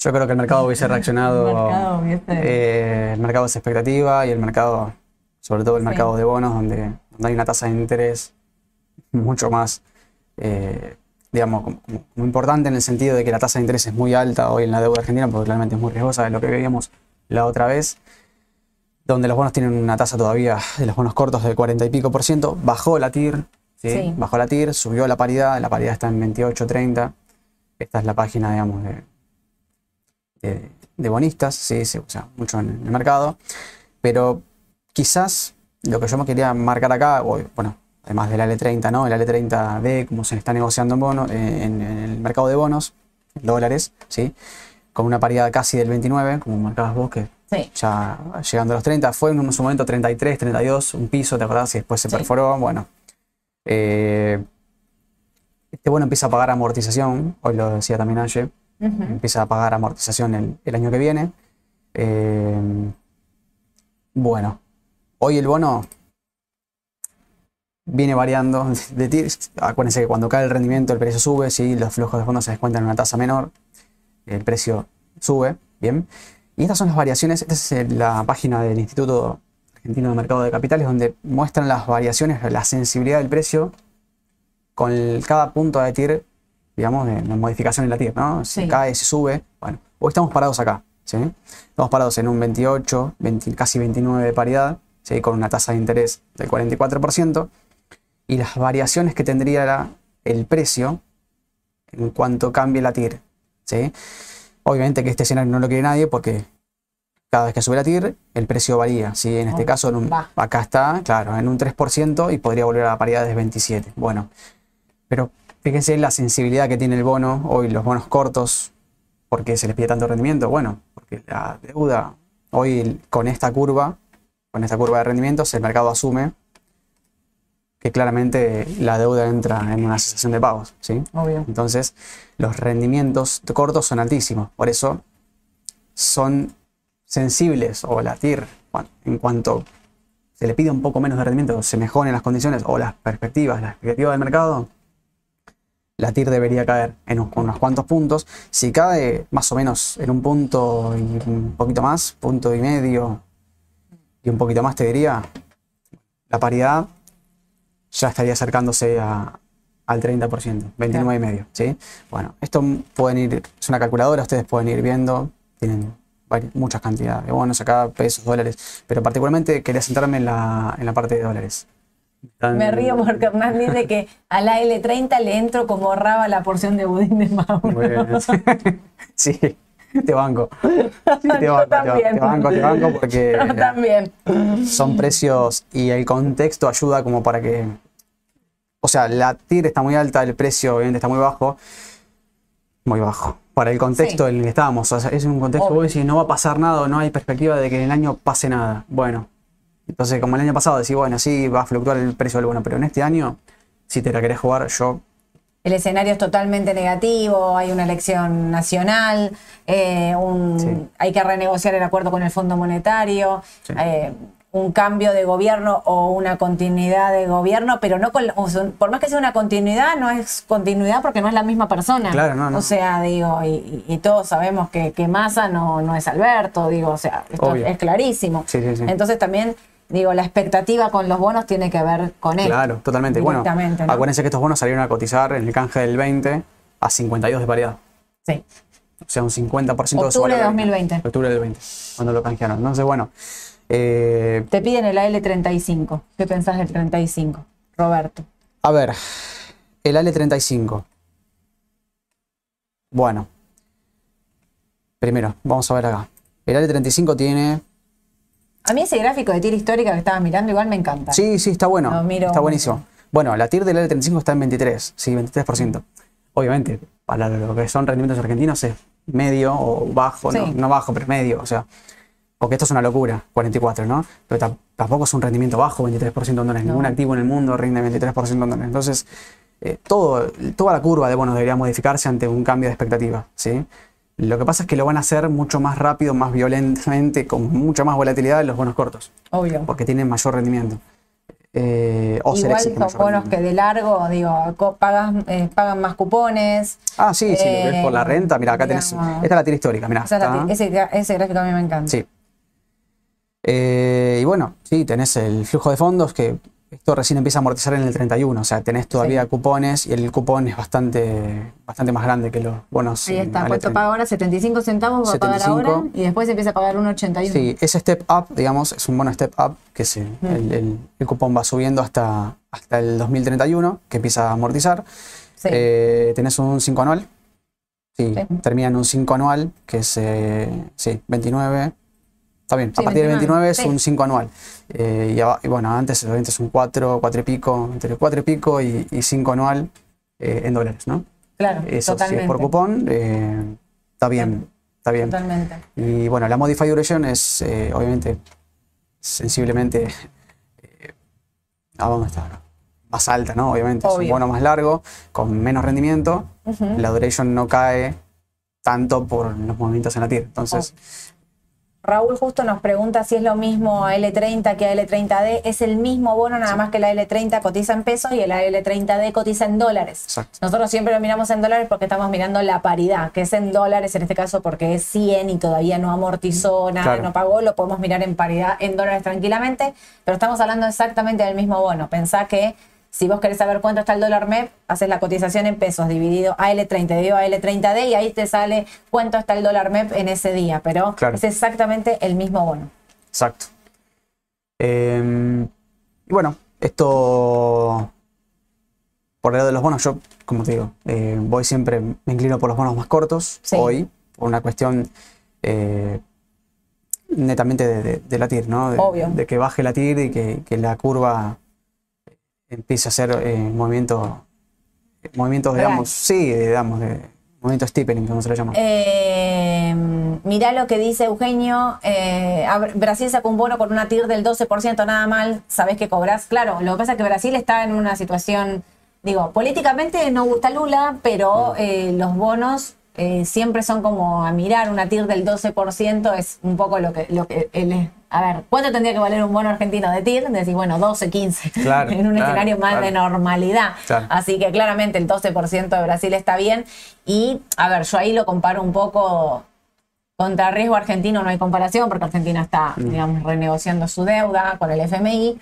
Yo creo que el mercado hubiese reaccionado. El mercado hubiese- eh, el mercado es expectativa y el mercado, sobre todo el Sí. mercado de bonos, donde, donde hay una tasa de interés mucho más, eh, digamos, como, importante en el sentido de que la tasa de interés es muy alta hoy en la deuda argentina, porque realmente es muy riesgosa de lo que veíamos la otra vez, donde los bonos tienen una tasa todavía de los bonos cortos del 40 y pico por ciento, bajó la TIR, ¿sí? Sí. bajó la TIR, subió la paridad, la paridad está en 28.30, esta es la página, digamos, de, de, de bonistas, sí, se usa mucho en el mercado, pero quizás lo que yo me quería marcar acá, bueno, además del L30, ¿no? El L30D, como se está negociando en, bono, eh, en, en el mercado de bonos, dólares, ¿sí? Con una paridad casi del 29, como marcabas vos, que Sí. ya llegando a los 30, fue en su momento 33, 32, un piso, ¿te acordás? Y después se Sí. perforó, bueno. Eh, este bono empieza a pagar amortización, hoy lo decía también ayer, Ujú. empieza a pagar amortización el, el año que viene. Eh, bueno, Hoy el bono viene variando de TIR. Acuérdense que cuando cae el rendimiento el precio sube, si los flujos de fondos se descuentan en una tasa menor, el precio sube, ¿bien? Y estas son las variaciones, esta es eh, la página del Instituto Argentino de Mercado de Capitales, donde muestran las variaciones, la sensibilidad del precio con el- cada punto de TIR, digamos, de, de modificación en la TIR, ¿no? Si Sí. cae, si sube, bueno, hoy estamos parados acá, ¿sí? Estamos parados en un 28, 20 casi 29 de paridad, ¿sí? Con una tasa de interés del 44%, y las variaciones que tendría el precio en cuanto cambie la TIR, ¿sí? Obviamente que este escenario no lo quiere nadie porque cada vez que sube la TIR, el precio varía. ¿sí? En este Oh, caso, en un- va. acá está, claro, en un 3% y podría volver a la paridad de 27. Bueno, pero fíjense la sensibilidad que tiene el bono, hoy los bonos cortos, porque se les pide tanto rendimiento. Bueno, porque la deuda, hoy con esta curva, con esta curva de rendimientos, el mercado asume que claramente la deuda entra en una cesación de pagos. ¿sí? Obvio. Entonces, los rendimientos cortos son altísimos. Por eso son sensibles o la TIR, en cuanto se le pide un poco menos de rendimiento, se mejoren las condiciones o las perspectivas, la expectativa del mercado, la TIR debería caer en un- unos cuantos puntos. Si cae más o menos en un punto y un poquito más, punto y medio y un poquito más, te diría, la paridad ya estaría acercándose a, al 30%, 29 y medio, ¿sí? Bueno, esto pueden ir, es una calculadora, ustedes pueden ir viendo, tienen muchas cantidades de bonos acá, pesos, dólares, pero particularmente quería centrarme en la, en la parte de dólares. Me río porque Hernán dice que a la L30 le entro como raba la porción de budín de Mauro. Muy bien. Sí, te banco. Sí, te banco, te banco, también. te banco, te banco porque Yo también. son precios y el contexto ayuda como para que. O sea, la TIR está muy alta, el precio obviamente está muy bajo. Muy bajo. Para el contexto Sí. en el que estamos. O sea, es un contexto, Obvio. vos decís, no va a pasar nada, o no hay perspectiva de que en el año pase nada. Bueno, entonces como el año pasado decís, bueno, sí, va a fluctuar el precio del bono, pero en este año, si te la querés jugar, yo El escenario es totalmente negativo, hay una elección nacional, eh, un- Sí. hay que renegociar el acuerdo con el Fondo Monetario, Sí. eh, un cambio de gobierno o una continuidad de gobierno, pero no con, o sea, por más que sea una continuidad, no es continuidad porque no es la misma persona. Claro, no, no. O sea, digo, y, y- todos sabemos que, que Massa no, no es Alberto, digo, o sea, esto Obvio. es clarísimo. Sí, sí, sí. Entonces también, digo, la expectativa con los bonos tiene que ver con él. Claro, totalmente. Bueno, ¿no? acuérdense que estos bonos salieron a cotizar en el canje del 20 a 52 de paridad. Sí. O sea, un 50% de su Octubre de valor. 2020. Octubre del 20, cuando lo canjearon. Entonces, bueno, eh, Te piden el AL35. ¿Qué pensás del 35, Roberto? a ver, el AL35. Bueno, primero, vamos a ver acá. El AL35 tiene... A mí ese gráfico de tira histórica que estabas mirando igual me encanta. Sí, sí, está bueno. Miro está mucho. buenísimo. Bueno, la TIR del L35 está en 23, sí, 23%. Obviamente, para lo que son rendimientos argentinos es medio o bajo, no, Sí. no bajo, pero medio, o sea, porque esto es una locura, 44, ¿no? Pero ta- tampoco es un rendimiento bajo, 23% en dólares. No. Ningún activo en el mundo rinde 23% en dólares. Entonces, eh, todo, toda la curva de bonos debería modificarse ante un cambio de expectativa, ¿sí? Lo que pasa es que lo van a hacer mucho más rápido, más violentamente, con mucha más volatilidad en los bonos cortos Obvio. porque tienen mayor rendimiento. Eh, o Igual son bonos que de largo, digo, pagas, eh, pagan más cupones. Ah, sí, sí, lo por la eh, renta. Mira, acá tenés. digamos. Esta es la tira histórica, mira. Ese gráfico a mí me encanta. Sí. Eh, y bueno, sí, tenés el flujo de fondos que esto recién empieza a amortizar en el 31. O sea, tenés todavía Sí. cupones y el cupón es bastante, bastante más grande que los bonos. Ahí está, AL30. ¿cuánto paga ahora? 75 centavos va a pagar 75. ahora y después empieza a pagar 1,81. Sí, ese step up, digamos, es un bono step up que se, el, el- el cupón va subiendo hasta, hasta el 2031, que empieza a amortizar. Sí. Eh, tenés un 5 anual. Sí, Sí. termina en un 5 anual, que es, eh, sí, 29. Está bien, Sí, a partir de 29, 29 es un 5 anual. Eh, y, y bueno, antes obviamente es un 4, 4 y pico, entre 4 y pico y, y 5 anual eh, en dólares, ¿no? claro, Eso totalmente. si es por cupón, eh, está bien, está bien. Totalmente. Y bueno, la Modify Duration es obviamente sensiblemente ¿a dónde está? más alta, ¿no? Obviamente es un bono más largo, con menos rendimiento. La duration no cae tanto por los movimientos en la TIR. Entonces, Raúl justo nos pregunta si es lo mismo a L30 que a L30D. Es el mismo bono, nada más que la L30 cotiza en pesos y la L30D cotiza en dólares. Exacto. Nosotros siempre lo miramos en dólares porque estamos mirando la paridad, que es en dólares en este caso porque es 100 y todavía no amortizó nada, Claro. no pagó, lo podemos mirar en paridad en dólares tranquilamente, pero estamos hablando exactamente del mismo bono. Pensá que si vos querés saber cuánto está el dólar MEP, haces la cotización en pesos dividido a L30, dividido a L30D y ahí te sale cuánto está el dólar MEP en ese día, pero Claro. es exactamente el mismo bono. Exacto. Eh, y bueno, esto por el lado de los bonos, yo, como te digo, eh, voy siempre, me inclino por los bonos más cortos Sí. hoy, por una cuestión eh, netamente de, de- de la TIR, ¿no? De, Obvio. de que baje la TIR y que, que la curva empiece a hacer eh, movimientos, movimientos, Real. digamos, sí, digamos, de movimiento steepening, como se le llama. Eh, mirá lo que dice Eugenio. eh, Brasil sacó un bono con una TIR del 12%, nada mal. Sabés que cobras. Claro, lo que pasa es que Brasil está en una situación, digo, políticamente no gusta Lula, pero eh, los bonos eh, siempre son como a mirar. Una TIR del 12% es un poco lo que. Lo que él es. A ver, ¿cuánto tendría que valer un bono argentino de TIR? Decís, bueno, 12, 15. Claro, en un claro, escenario más claro. de normalidad. Así que claramente el 12% de Brasil está bien. Y, a ver, yo ahí lo comparo un poco contra riesgo argentino, no hay comparación porque Argentina está, Mm. digamos, renegociando su deuda con el FMI.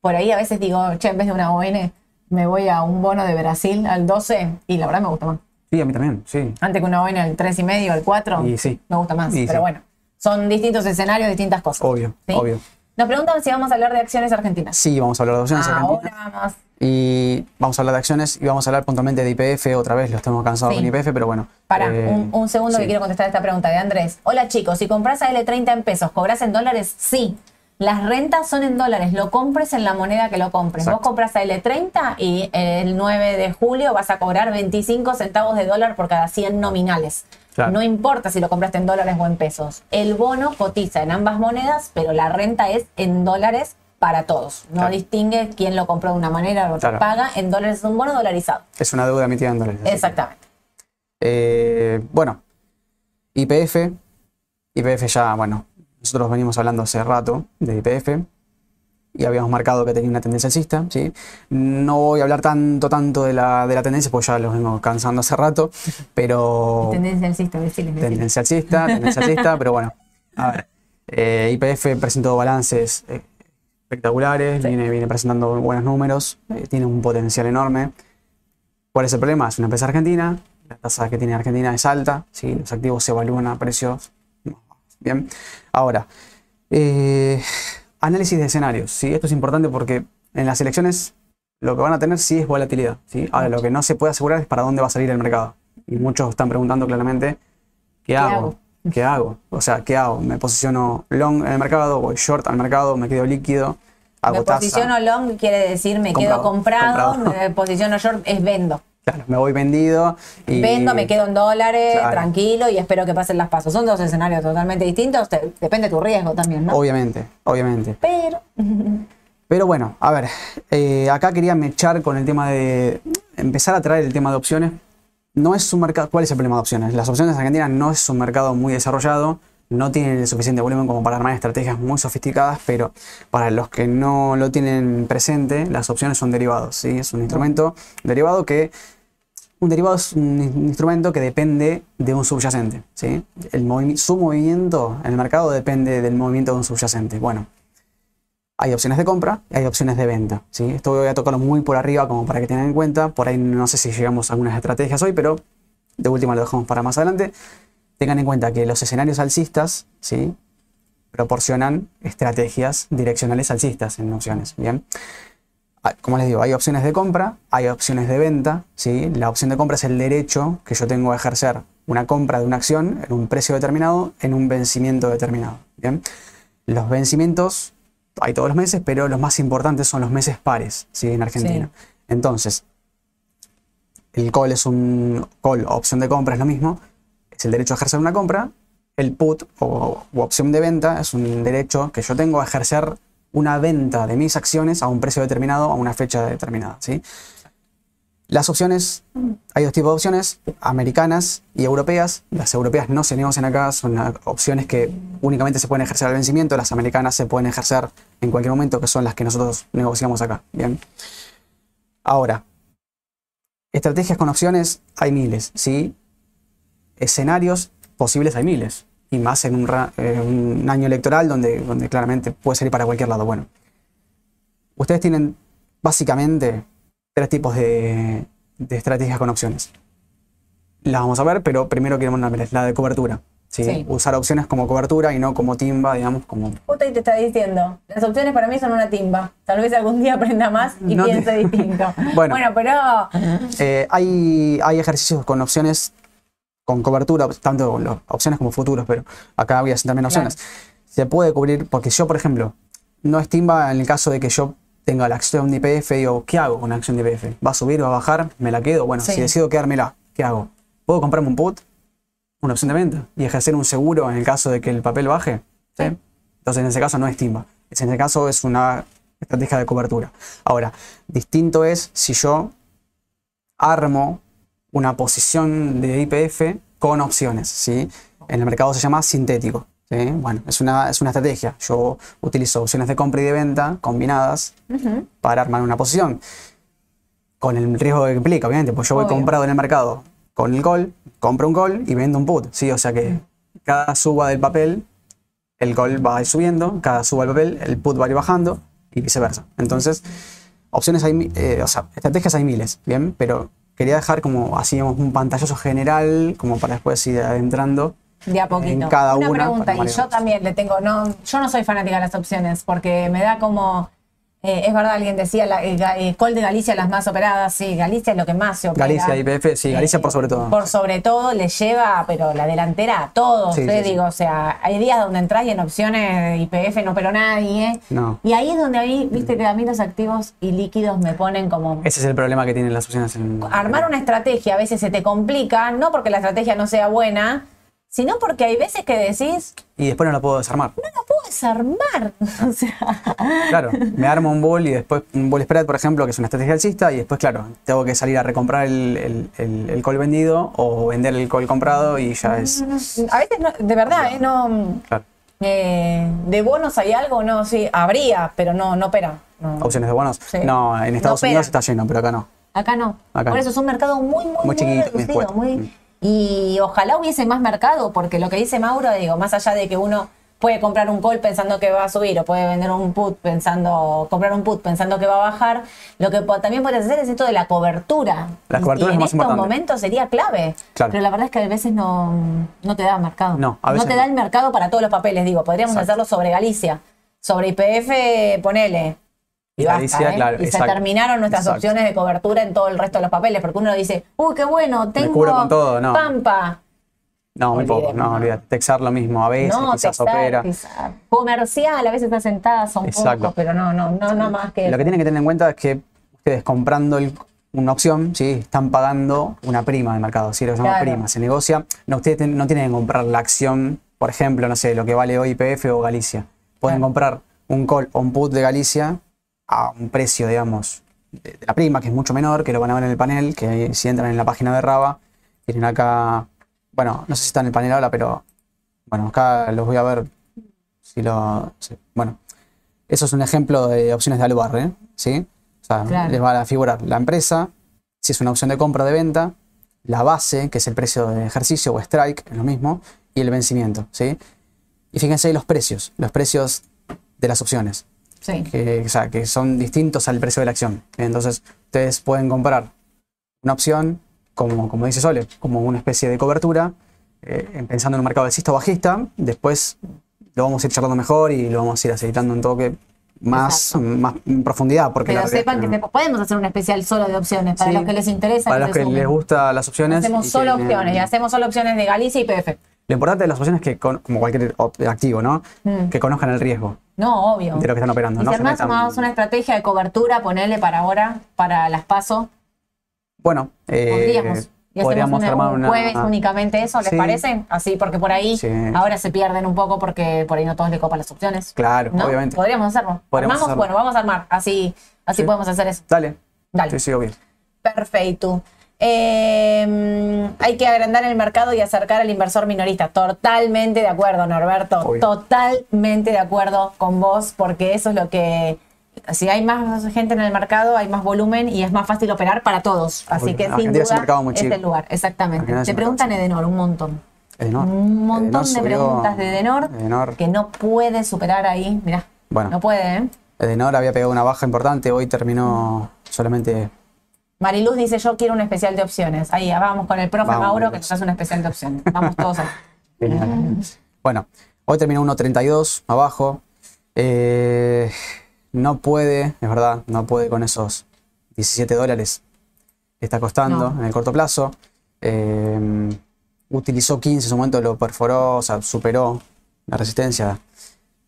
Por ahí a veces digo, che, en vez de una ON, me voy a un bono de Brasil al 12 y la verdad me gusta más. Sí, a mí también, sí. Antes que una ON al 3,5 al 4, Y sí. me gusta más. Y Pero sí. bueno, son distintos escenarios, distintas cosas. Obvio, ¿sí? obvio. Nos preguntan si vamos a hablar de acciones argentinas. Sí, vamos a hablar de opciones argentinas. Ahora vamos. Y vamos a hablar de acciones y vamos a hablar puntualmente de IPF otra vez, lo estamos cansados Sí. con IPF, pero bueno. Para, eh, un, un segundo que quiero contestar esta pregunta de Andrés. Hola chicos, si compras a L30 en pesos, ¿cobras en dólares? Sí. Las rentas son en dólares, lo compres en la moneda que lo compres. Exacto. Vos compras a L30 y el 9 de julio vas a cobrar 25 centavos de dólar por cada 100 nominales. Claro. No importa si lo compraste en dólares o en pesos. El bono cotiza en ambas monedas, pero la renta es en dólares para todos. No Claro. distingue quién lo compró de una manera o otra. Claro. Paga en dólares, es un bono dolarizado. Es una deuda emitida en dólares. que- Exactamente. Eh, bueno, IPF. IPF ya, bueno, nosotros venimos hablando hace rato de IPF y habíamos marcado que tenía una tendencia alcista, ¿sí? No voy a hablar tanto, tanto de la, de la tendencia, pues ya los vengo cansando hace rato, pero... Tendencia alcista, decirles, tendencia alcista, tendencia alcista, pero bueno, a ver, eh, IPF presentó balances eh, espectaculares, Sí. viene, viene presentando buenos números, eh, tiene un potencial enorme. ¿Cuál es el problema? Es una empresa argentina, la tasa que tiene Argentina es alta, ¿sí? los activos se evalúan a precios. Bien, ahora, eh, análisis de escenarios, ¿sí? esto es importante porque en las elecciones lo que van a tener sí es volatilidad. ¿sí? Ahora, lo que no se puede asegurar es para dónde va a salir el mercado. Y muchos están preguntando claramente, ¿qué, hago? hago? ¿Qué hago? O sea, ¿qué hago? ¿Me posiciono long en el mercado? ¿Voy short al mercado? ¿Me quedo líquido? ¿Hago Me posiciono long quiere decir me Comprado, quedo comprado, comprado. me posiciono short es vendo. Claro, me voy vendido y... Vendo, me quedo en dólares, Claro. tranquilo y espero que pasen las pasos. Son dos escenarios totalmente distintos, te- depende de tu riesgo también, ¿no? Obviamente, obviamente. Pero, Pero bueno, a ver, eh, acá quería mechar con el tema de empezar a traer el tema de opciones. No es un mercado, ¿cuál es el problema de opciones? Las opciones argentinas no es un mercado muy desarrollado, no tienen el suficiente volumen como para armar estrategias muy sofisticadas, pero para los que no lo tienen presente, las opciones son derivados, ¿sí? Es un instrumento derivado que un derivado es un in- instrumento que depende de un subyacente. ¿sí? El su movimiento en el mercado depende del movimiento de un subyacente. Bueno, hay opciones de compra y hay opciones de venta. ¿sí? Esto voy a tocarlo muy por arriba como para que tengan en cuenta. Por ahí no sé si llegamos a algunas estrategias hoy, pero de última lo dejamos para más adelante. Tengan en cuenta que los escenarios alcistas ¿sí? proporcionan estrategias direccionales alcistas en opciones. ¿bien? Ah, como les digo, hay opciones de compra, hay opciones de venta. ¿sí? La opción de compra es el derecho que yo tengo a ejercer una compra de una acción en un precio determinado, en un vencimiento determinado. ¿bien? Los vencimientos hay todos los meses, pero los más importantes son los meses pares ¿sí? en Argentina. Entonces, el call es un call, opción de compra es lo mismo, es el derecho a ejercer una compra. El put o, u opción de venta es un derecho que yo tengo a ejercer una venta de mis acciones a un precio determinado, a una fecha determinada. ¿sí? Las opciones, hay dos tipos de opciones, americanas y europeas. Las europeas no se negocian acá, son opciones que únicamente se pueden ejercer al vencimiento, las americanas se pueden ejercer en cualquier momento, que son las que nosotros negociamos acá. Bien. Ahora, estrategias con opciones hay miles, ¿sí? Escenarios posibles hay miles, y más en un, ra- eh, un año electoral donde, donde claramente puede salir para cualquier lado. Bueno, ustedes tienen básicamente tres tipos de, de estrategias con opciones. Las vamos a ver, pero primero queremos la de cobertura. ¿sí? Sí. Usar opciones como cobertura y no como timba, digamos, como... Justo ahí te está diciendo, las opciones para mí son una timba. Tal vez algún día aprenda más y No te- piense distinto. Bueno. pero Eh, hay, hay ejercicios con opciones, con cobertura, tanto las opciones como futuros, pero acá voy a en Claro. opciones. Se puede cubrir, porque yo, por ejemplo, no es timba en el caso de que yo tenga la acción de IPF y digo, ¿qué hago con la acción de IPF? ¿Va a subir, va a bajar? ¿Me la quedo? Bueno, Sí. si decido quedármela, ¿qué hago? ¿Puedo comprarme un put? Una opción de venta y ejercer un seguro en el caso de que el papel baje. ¿sí? Sí. Entonces, en ese caso no es timba. En ese caso es una estrategia de cobertura. Ahora, distinto es si yo armo una posición de IPF con opciones, ¿sí? En el mercado se llama sintético, ¿sí? Bueno, es una, es una estrategia. Yo utilizo opciones de compra y de venta combinadas para armar una posición. Con el riesgo que implica, obviamente, pues yo voy Obvio. comprado en el mercado con el call, compro un call y vendo un put, ¿sí? O sea que cada suba del papel, el call va a ir subiendo, cada suba del papel, el put va a ir bajando y viceversa. Entonces, opciones hay, eh, o sea, estrategias hay miles, ¿bien? Pero quería dejar como así digamos, un pantallazo general, como para después ir adentrando. de a poquito. En cada una una, pregunta, y yo también le tengo, no, yo no soy fanática de las opciones, porque me da como, eh, es verdad, alguien decía, la, eh, eh, Col de Galicia las más operadas, sí, Galicia es lo que más se opera. Galicia, IPF, sí, Galicia Eh, por sobre todo. Por sobre todo le lleva, pero la delantera a todos, Sí, sí. digo, o sea, hay días donde entras y en opciones IPF no operó nadie. No. Y ahí es donde ahí, viste que a mí los activos y líquidos me ponen como... Ese es el problema que tienen las opciones en... Armar una estrategia a veces se te complica, no porque la estrategia no sea buena, sino porque hay veces que decís, Y después no lo puedo desarmar. no la puedo desarmar. O sea, Claro, me armo un ball y después un ball spread, por ejemplo, que es una estrategia alcista, y después, claro, tengo que salir a recomprar el, el, el- el call vendido o vender el call comprado y ya es. a veces, no- de verdad, ¿eh? no, Claro, eh, de bonos hay algo, no, sí, habría, pero no, no opera. no. opciones de bonos. Sí. No, en Estados No Unidos está lleno, pero acá no. Acá no. Acá Por no. eso es un mercado muy, muy, muy, muy reducido. muy- Mm. Y ojalá hubiese más mercado, porque lo que dice Mauro, digo, más allá de que uno puede comprar un call pensando que va a subir o puede vender un put pensando, comprar un put pensando que va a bajar, lo que también puedes hacer es esto de la cobertura. La cobertura y es en más estos importante. momentos sería clave. Claro. Pero la verdad es que a veces no, no te da mercado. No, a veces te no. da el mercado para todos los papeles, digo, podríamos Exacto. hacerlo sobre Galicia. Sobre IPF, ponele. Y, basta, ¿eh? claro, y se terminaron nuestras Exacto. opciones de cobertura en todo el resto de los papeles, porque uno dice, uy, qué bueno, tengo cubro con todo, no. Pampa. No, muy poco. No, olvídate. Texar lo mismo, a veces No, quizás Texar, opera. quizás. Comercial, a veces está sentada, son Exacto. pocos, pero no, no, no, no más que Lo que tienen que tener en cuenta es que ustedes comprando el- una opción, ¿sí? están pagando una prima de mercado, ¿sí? lo que se llama Claro. prima. Se negocia, no, ustedes ten- no tienen que comprar la acción, por ejemplo, no sé, lo que vale hoy IPF o Galicia. Pueden Claro. comprar un call o un put de Galicia a un precio, digamos, de, la prima, que es mucho menor, que lo van a ver en el panel, que si entran en la página de Raba, tienen acá, bueno, no sé si está en el panel ahora, pero bueno, acá los voy a ver si lo... bueno, eso es un ejemplo de opciones de Alubar, ¿eh? ¿sí? O sea, Claro. les va a figurar la empresa, si es una opción de compra o de venta, la base, que es el precio de ejercicio o strike, es lo mismo, y el vencimiento, ¿sí? Y fíjense ahí los precios, los precios de las opciones, Sí. que, o sea, que son distintos al precio de la acción. Entonces, ustedes pueden comprar una opción, como, como dice Sole, como una especie de cobertura, eh, pensando en un mercado alcista o bajista, después lo vamos a ir charlando mejor y lo vamos a ir aceitando un toque más, Exacto. más en profundidad. Porque Pero sepan que no. podemos hacer un especial solo de opciones, para Sí. los que les interesa. Para los que les gustan las opciones. Hacemos solo opciones, y hacemos solo opciones de Galicia y PF. Lo importante de las opciones es que, como cualquier activo, ¿no? Mm. Que conozcan el riesgo No, obvio. de lo que están operando. Y no se además metan- una estrategia de cobertura, ponerle para ahora, para las pasos, Bueno, eh, podríamos. Y podríamos una- armar un una. jueves únicamente eso, ¿les Sí. parece? Así, porque por ahí Sí. ahora se pierden un poco porque por ahí no todos le copan las opciones. Claro, ¿no? obviamente. Podríamos hacerlo. Podríamos hacerlo. bueno, vamos a armar. Así, así Sí. podemos hacer eso. Dale. Dale. Sí, sí, obvio. Perfecto. Eh, hay que agrandar el mercado y acercar al inversor minorista. Totalmente de acuerdo, Norberto. Obvio. Totalmente de acuerdo con vos, porque eso es lo que. Si hay más gente en el mercado, hay más volumen y es más fácil operar para todos. Así Obvio. que sin Argentina es un duda mercado muy es chico. el lugar. Exactamente. Argentina es Te un preguntan mercado Edenor un montón. Edenor. Un montón Edenor de preguntas de Edenor, Edenor. que no puede superar ahí. Mirá, Bueno. no puede, ¿eh? Edenor había pegado una baja importante, hoy terminó solamente. Mariluz dice, yo quiero un especial de opciones. Ahí, vamos con el profe Vamos, Mauro que nos hace un especial de opciones. Vamos todos ahí. Bueno, hoy terminó 1.32 abajo. Eh, no puede, es verdad, no puede con esos 17 dólares que está costando No. en el corto plazo. Eh, utilizó 15, en su momento lo perforó, o sea, superó la resistencia.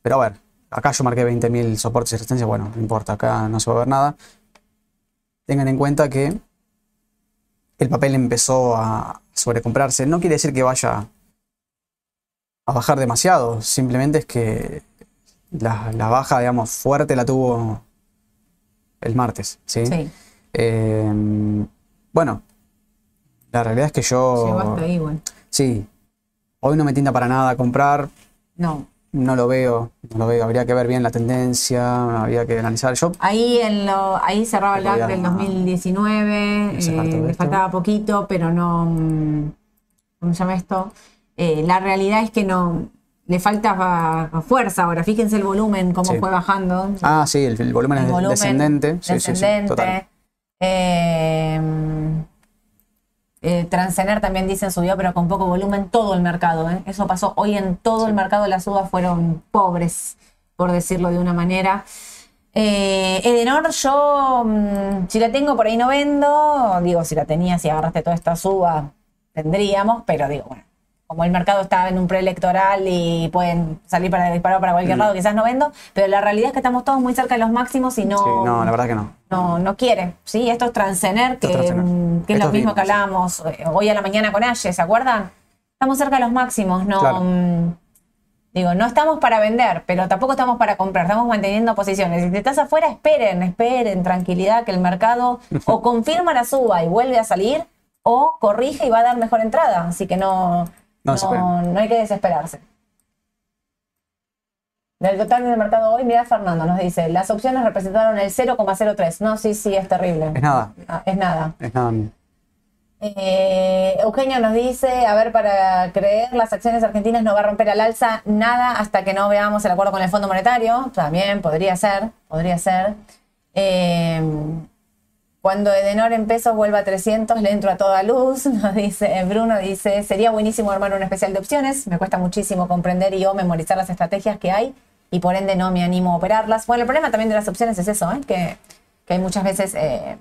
Pero a ver, acá yo marqué 20.000 soportes y resistencia, bueno, no importa, acá no se va a ver nada. Tengan en cuenta que el papel empezó a sobrecomprarse. No quiere decir que vaya a bajar demasiado, simplemente es que la, la baja, digamos, fuerte la tuvo el martes, ¿sí? Sí, Eh, bueno, la realidad es que yo... llegó hasta ahí, bueno. Sí, hoy no me tinta para nada comprar, No. No lo veo, no lo veo, habría que ver bien la tendencia, habría que analizar. Yo, Ahí, en lo, ahí cerraba el gap del 2019, Ese eh, esto. faltaba poquito, pero no. mm, ¿Cómo se llama esto? Eh, la realidad es que no. Le falta ah, fuerza ahora. Fíjense el volumen, cómo Sí. fue bajando. ah, sí, el, el volumen el es volumen descendente. Sí, sí, sí, descendente. total. Eh, eh, Transener también dicen subió, pero con poco volumen todo el mercado. ¿eh? Eso pasó hoy en todo el mercado. Las subas fueron pobres, por decirlo de una manera. Eh, Edenor, yo, mm, si la tengo por ahí no vendo. Digo, si la tenía, si agarraste toda esta suba, tendríamos, pero digo, bueno, como el mercado está en un preelectoral y pueden salir para disparar para cualquier Mm. lado, quizás no vendo, pero la realidad es que estamos todos muy cerca de los máximos y no, Sí, no, la verdad que no. no, no quiere. ¿sí? Esto es que, Transener. mm, que es lo mismo que hablábamos eh, hoy a la mañana con Aye, ¿se acuerdan? Estamos cerca de los máximos, no. Claro. mm, Digo, no estamos para vender, pero tampoco estamos para comprar, estamos manteniendo posiciones. Si estás afuera, esperen, esperen, tranquilidad, que el mercado o confirma la suba y vuelve a salir, o corrige y va a dar mejor entrada. Así que no, No no, desesperen. no hay que desesperarse. Del total del mercado hoy, mira Fernando, nos dice, las opciones representaron el 0,03. No, sí, sí, es terrible. Es nada, Ah, es nada. es nada. Eh, Eugenio nos dice, a ver, para creer las acciones argentinas no va a romper al alza nada hasta que no veamos el acuerdo con el Fondo Monetario. También podría ser, podría ser. Eh, cuando Edenor en pesos vuelva a 300, le entro a toda luz, nos dice Bruno, dice, sería buenísimo armar un especial de opciones, me cuesta muchísimo comprender y o memorizar las estrategias que hay y por ende no me animo a operarlas. Bueno, el problema también de las opciones es eso, ¿eh? que, que hay muchas veces... eh,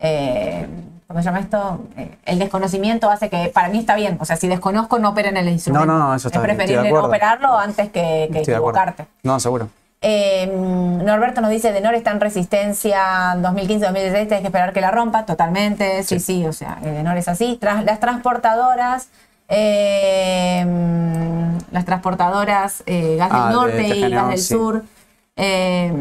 eh, ¿cómo se llama esto? Eh, el desconocimiento hace que para mí está bien. O sea, si desconozco, no operen el instrumento. No, no, no, eso está Es bien, preferible no operarlo antes que, equivocarte. No, seguro. Eh, Norberto nos dice, Denor está en resistencia 2015-2016, tienes que esperar que la rompa, totalmente, sí, sí, o sea, Denor es así. Tras, las transportadoras, eh, las transportadoras eh, Gas Ah, del de Norte y Gas del sí. Sur, eh,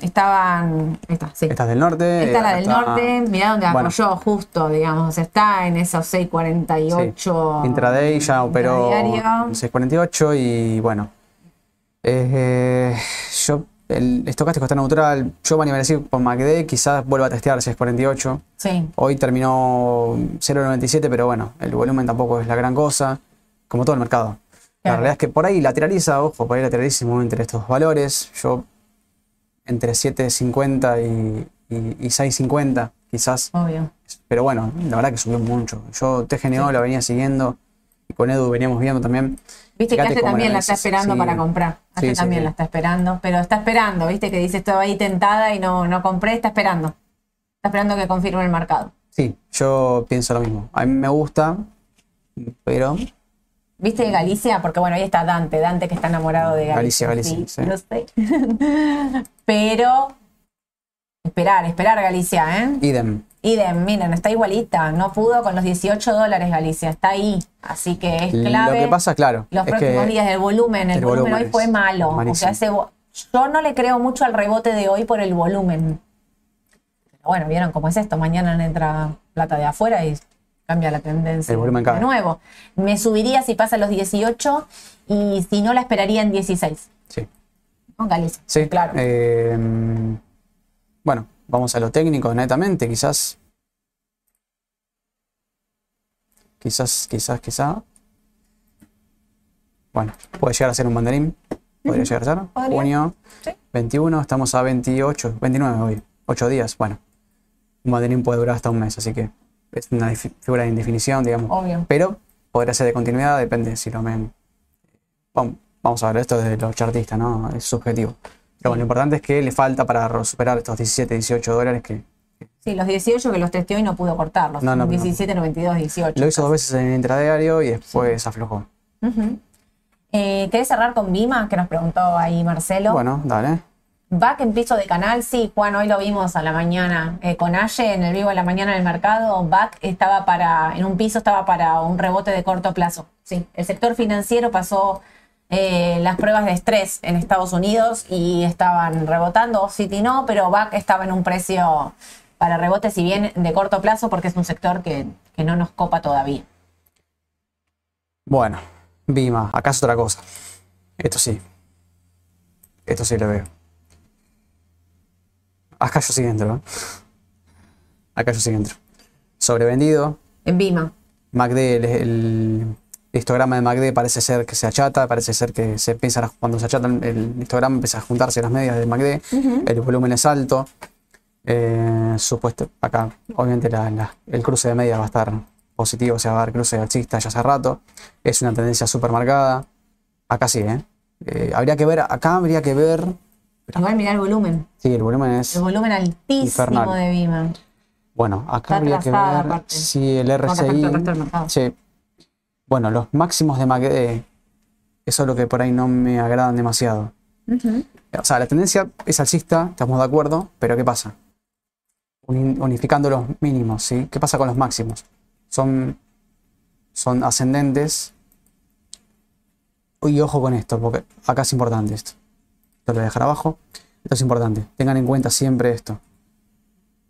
estaban, sí. Esta es del norte. Esta es la acá del está- norte, mirá donde Bueno. apoyó justo, digamos, está en esos 6.48. Sí. Intraday ya operó intradiario. en 648 y bueno. Eh, yo, el estocástico está neutral. Yo me animaría a decir por MACD, quizás vuelva a testear 648. Sí, Hoy terminó 0.97, pero bueno, el volumen tampoco es la gran cosa, como todo el mercado. La realidad es que por ahí lateraliza, ojo, por ahí lateraliza entre estos valores. Yo entre 7.50 y, y, y 6.50 quizás. obvio. Pero bueno, la verdad que subió mucho. Yo TGNO la venía siguiendo y con Edu veníamos viendo también. Viste que cómo también la está esperando sí. para comprar. Sí, también sí. la está esperando, pero está esperando, viste que dice estaba ahí tentada y no, no compré, está esperando. Está esperando que confirme el mercado. Sí, yo pienso lo mismo. A mí me gusta, pero ¿Viste Galicia? Porque bueno, ahí está Dante, Dante que está enamorado de Galicia. Galicia, Galicia, sí. lo sé. pero esperar, esperar Galicia, ¿eh? idem. Idem, miren, está igualita, no pudo con los 18 dólares Galicia, está ahí, así que es clave. Lo que pasa, claro, los próximos días del volumen, el, el volumen, volumen hoy fue malo, o sea, ese yo no le creo mucho al rebote de hoy por el volumen. bueno, vieron cómo es esto. Mañana entra plata de afuera y cambia la tendencia El volumen de cae. nuevo. Me subiría si pasa los 18 y si no la esperaría en 16. Sí. ¿No, Galicia? Sí, claro. eh, bueno, vamos a lo técnico netamente, quizás. Quizás, quizás, quizás. Bueno, puede llegar a ser un mandarín. Podría llegar a ser. Podría. Junio Sí. 21, estamos a 28, 29 hoy. 8 días, bueno. Un mandarín puede durar hasta un mes, así que es una figura de indefinición, digamos. Obvio. Pero podría ser de continuidad, depende si lo ven. Vamos, vamos a ver, esto desde los chartistas, ¿no? Es subjetivo. Pero bueno, lo importante es que le falta para superar estos 17, 18 dólares que Sí, los 18 que los testeó y no pudo cortarlos. No, no, no. 17, 92, 18. lo hizo dos veces en el intradiario y después aflojó. Ujú. Eh, ¿Querés cerrar con Vima? Que nos preguntó ahí Marcelo. Bueno, dale. Back en piso de canal, sí, Juan, hoy lo vimos a la mañana eh, con Aye en el vivo de la mañana en el mercado. Back estaba para, en un piso estaba para un rebote de corto plazo. Sí, el sector financiero pasó eh, las pruebas de estrés en Estados Unidos y estaban rebotando. City no, pero Back estaba en un precio para rebote, si bien de corto plazo, porque es un sector que, que no nos copa todavía. Bueno, Vima, acá es otra cosa. Esto sí. Esto sí lo veo. Acá yo sí entro. ¿eh? Acá yo sí entro. Sobrevendido. En Vima. MACD, el, el histograma de MACD parece ser que se achata, parece ser que se empieza cuando se achata el, histograma empieza a juntarse las medias del MACD, el volumen es alto. Eh, supuesto, acá obviamente la- la- el cruce de medias va a estar positivo, o sea, va a haber cruce alcista ya hace rato. Es una tendencia súper marcada. Acá sí, ¿eh? Eh, Habría que ver, acá habría que ver. Igual mirar el volumen. Sí, el volumen es. El volumen altísimo Infernal. de Vima. Bueno, acá Está habría que ver aparte. si el RSI. mercado. Sí. Bueno, los máximos de MACD, eso es lo que por ahí no me agradan demasiado. O sea, la tendencia es alcista, estamos de acuerdo, pero ¿qué pasa? Uni- Unificando los mínimos, ¿sí? ¿Qué pasa con los máximos? Son, son ascendentes. Y ojo con esto, porque acá es importante esto. Esto lo voy a dejar abajo. Esto es importante. Tengan en cuenta siempre esto. O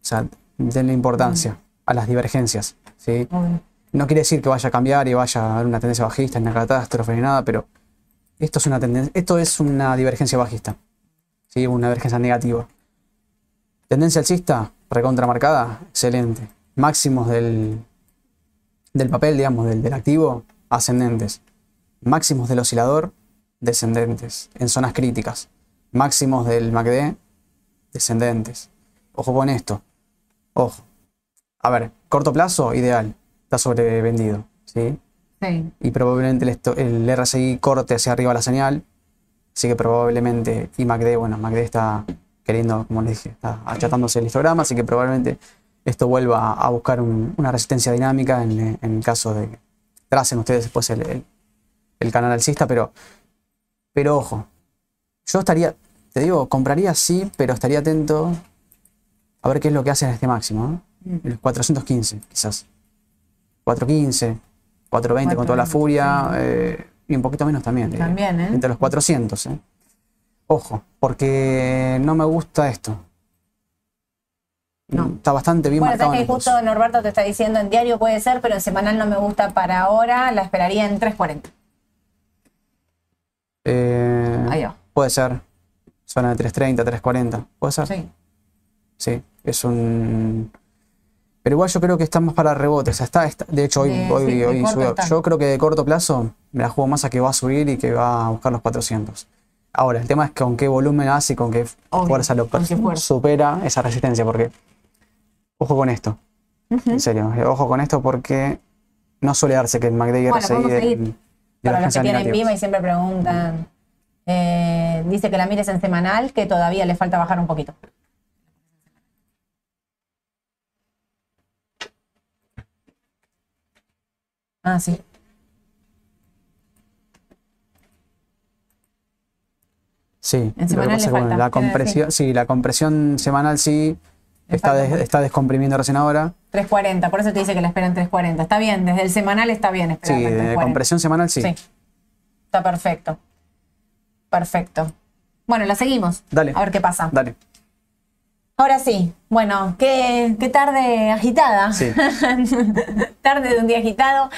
sea, denle importancia a las divergencias, ¿sí? No quiere decir que vaya a cambiar y vaya a haber una tendencia bajista, ni una catástrofe ni nada, pero esto es una tendencia, esto es una divergencia bajista. ¿sí? Una divergencia negativa. Tendencia alcista, recontramarcada, excelente. Máximos del, del papel, digamos, del, del activo, ascendentes. Máximos del oscilador, descendentes, en zonas críticas. Máximos del MACD, descendentes. Ojo con esto. Ojo. A ver, corto plazo, ideal. Está sobrevendido. ¿sí? Sí. Y probablemente el, el RSI corte hacia arriba la señal. Así que probablemente. Y MACD, bueno, MACD está queriendo, como les dije, está achatándose el histograma. Así que probablemente esto vuelva a buscar un- una resistencia dinámica en, en el caso de que tracen ustedes después el, el- el canal alcista. Pero, pero ojo, yo estaría, te digo, compraría sí, pero estaría atento a ver qué es lo que hace en este máximo. En los 415, quizás. 415, 420 con toda la 420, furia. eh, y un poquito menos también. diría. También, ¿eh? Entre los 400. ¿eh? Ojo, porque no me gusta esto. No. Está bastante bien Bueno, marcado. en que justo Norberto te está diciendo en diario puede ser, pero en semanal no me gusta para ahora, la esperaría en 3.40. Eh, Ahí va. puede ser. Zona de 330, 340. Puede ser. Sí. Sí, es un. Pero igual yo creo que está más para. O sea, está, está- de hecho, hoy, De- hoy, sí, de está. Yo creo que de corto plazo me la juego más a que va a subir y que va a buscar los 400. Ahora, el tema es con qué volumen hace y con qué Obvio, fuerza lo con qué fuerza. supera esa resistencia. Porque, ojo con esto. En serio, eh, ojo con esto porque no suele darse que el y Bueno, den seguir. Para los que tienen. Vima y siempre preguntan, eh, dice que la mires en semanal, que todavía le falta bajar un poquito. Ah, sí. Sí, En lo que pasa bueno, la compresión, sí, la compresión semanal sí Le está, des- está descomprimiendo recién ahora. 3.40, por eso te dice que la esperan 3.40. Está bien, desde el semanal está bien Sí, esperar de 3.40. compresión semanal sí. Sí. Está perfecto. Perfecto. Bueno, la seguimos. Dale. A ver qué pasa. Dale. Ahora sí, bueno, qué, qué tarde agitada. Sí. tarde de un día agitado.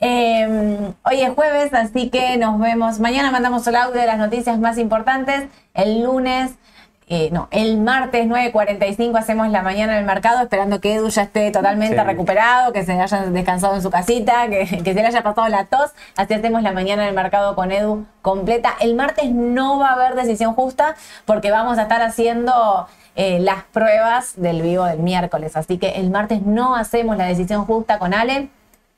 Eh, hoy es jueves, así que nos vemos. Mañana mandamos el audio de las noticias más importantes. El lunes eh, no, el martes 9.45 hacemos la mañana en el mercado, esperando que Edu ya esté totalmente Sí. recuperado, que se haya descansado en su casita, que, que se le haya pasado la tos. Así hacemos la mañana en el mercado con Edu completa. El martes no va a haber decisión justa porque vamos a estar haciendo eh, las pruebas del vivo del miércoles. Así que el martes no hacemos la decisión justa con Ale.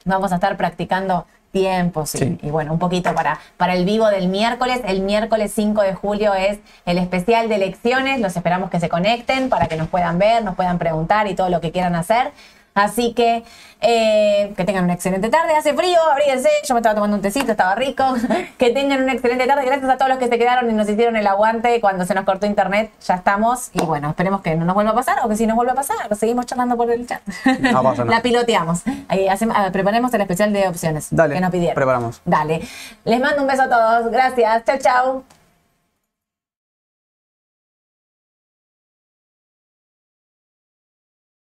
Vamos a estar practicando tiempos y, Sí. y bueno, un poquito para, para el vivo del miércoles. El miércoles 5 de julio es el especial de elecciones. Los esperamos que se conecten para que nos puedan ver, nos puedan preguntar y todo lo que quieran hacer. Así que eh, que tengan una excelente tarde. Hace frío, abríguense. Yo me estaba tomando un tecito, estaba rico. que tengan una excelente tarde. Gracias a todos los que se quedaron y nos hicieron el aguante cuando se nos cortó internet. Ya estamos. Y bueno, esperemos que no nos vuelva a pasar o que si nos vuelva a pasar, seguimos charlando por el chat. No pasa nada. La piloteamos. Ahí hacemos, ah, preparemos el especial de opciones Dale, que nos pidieron. preparamos. Dale. Les mando un beso a todos. Gracias. Chau, chau.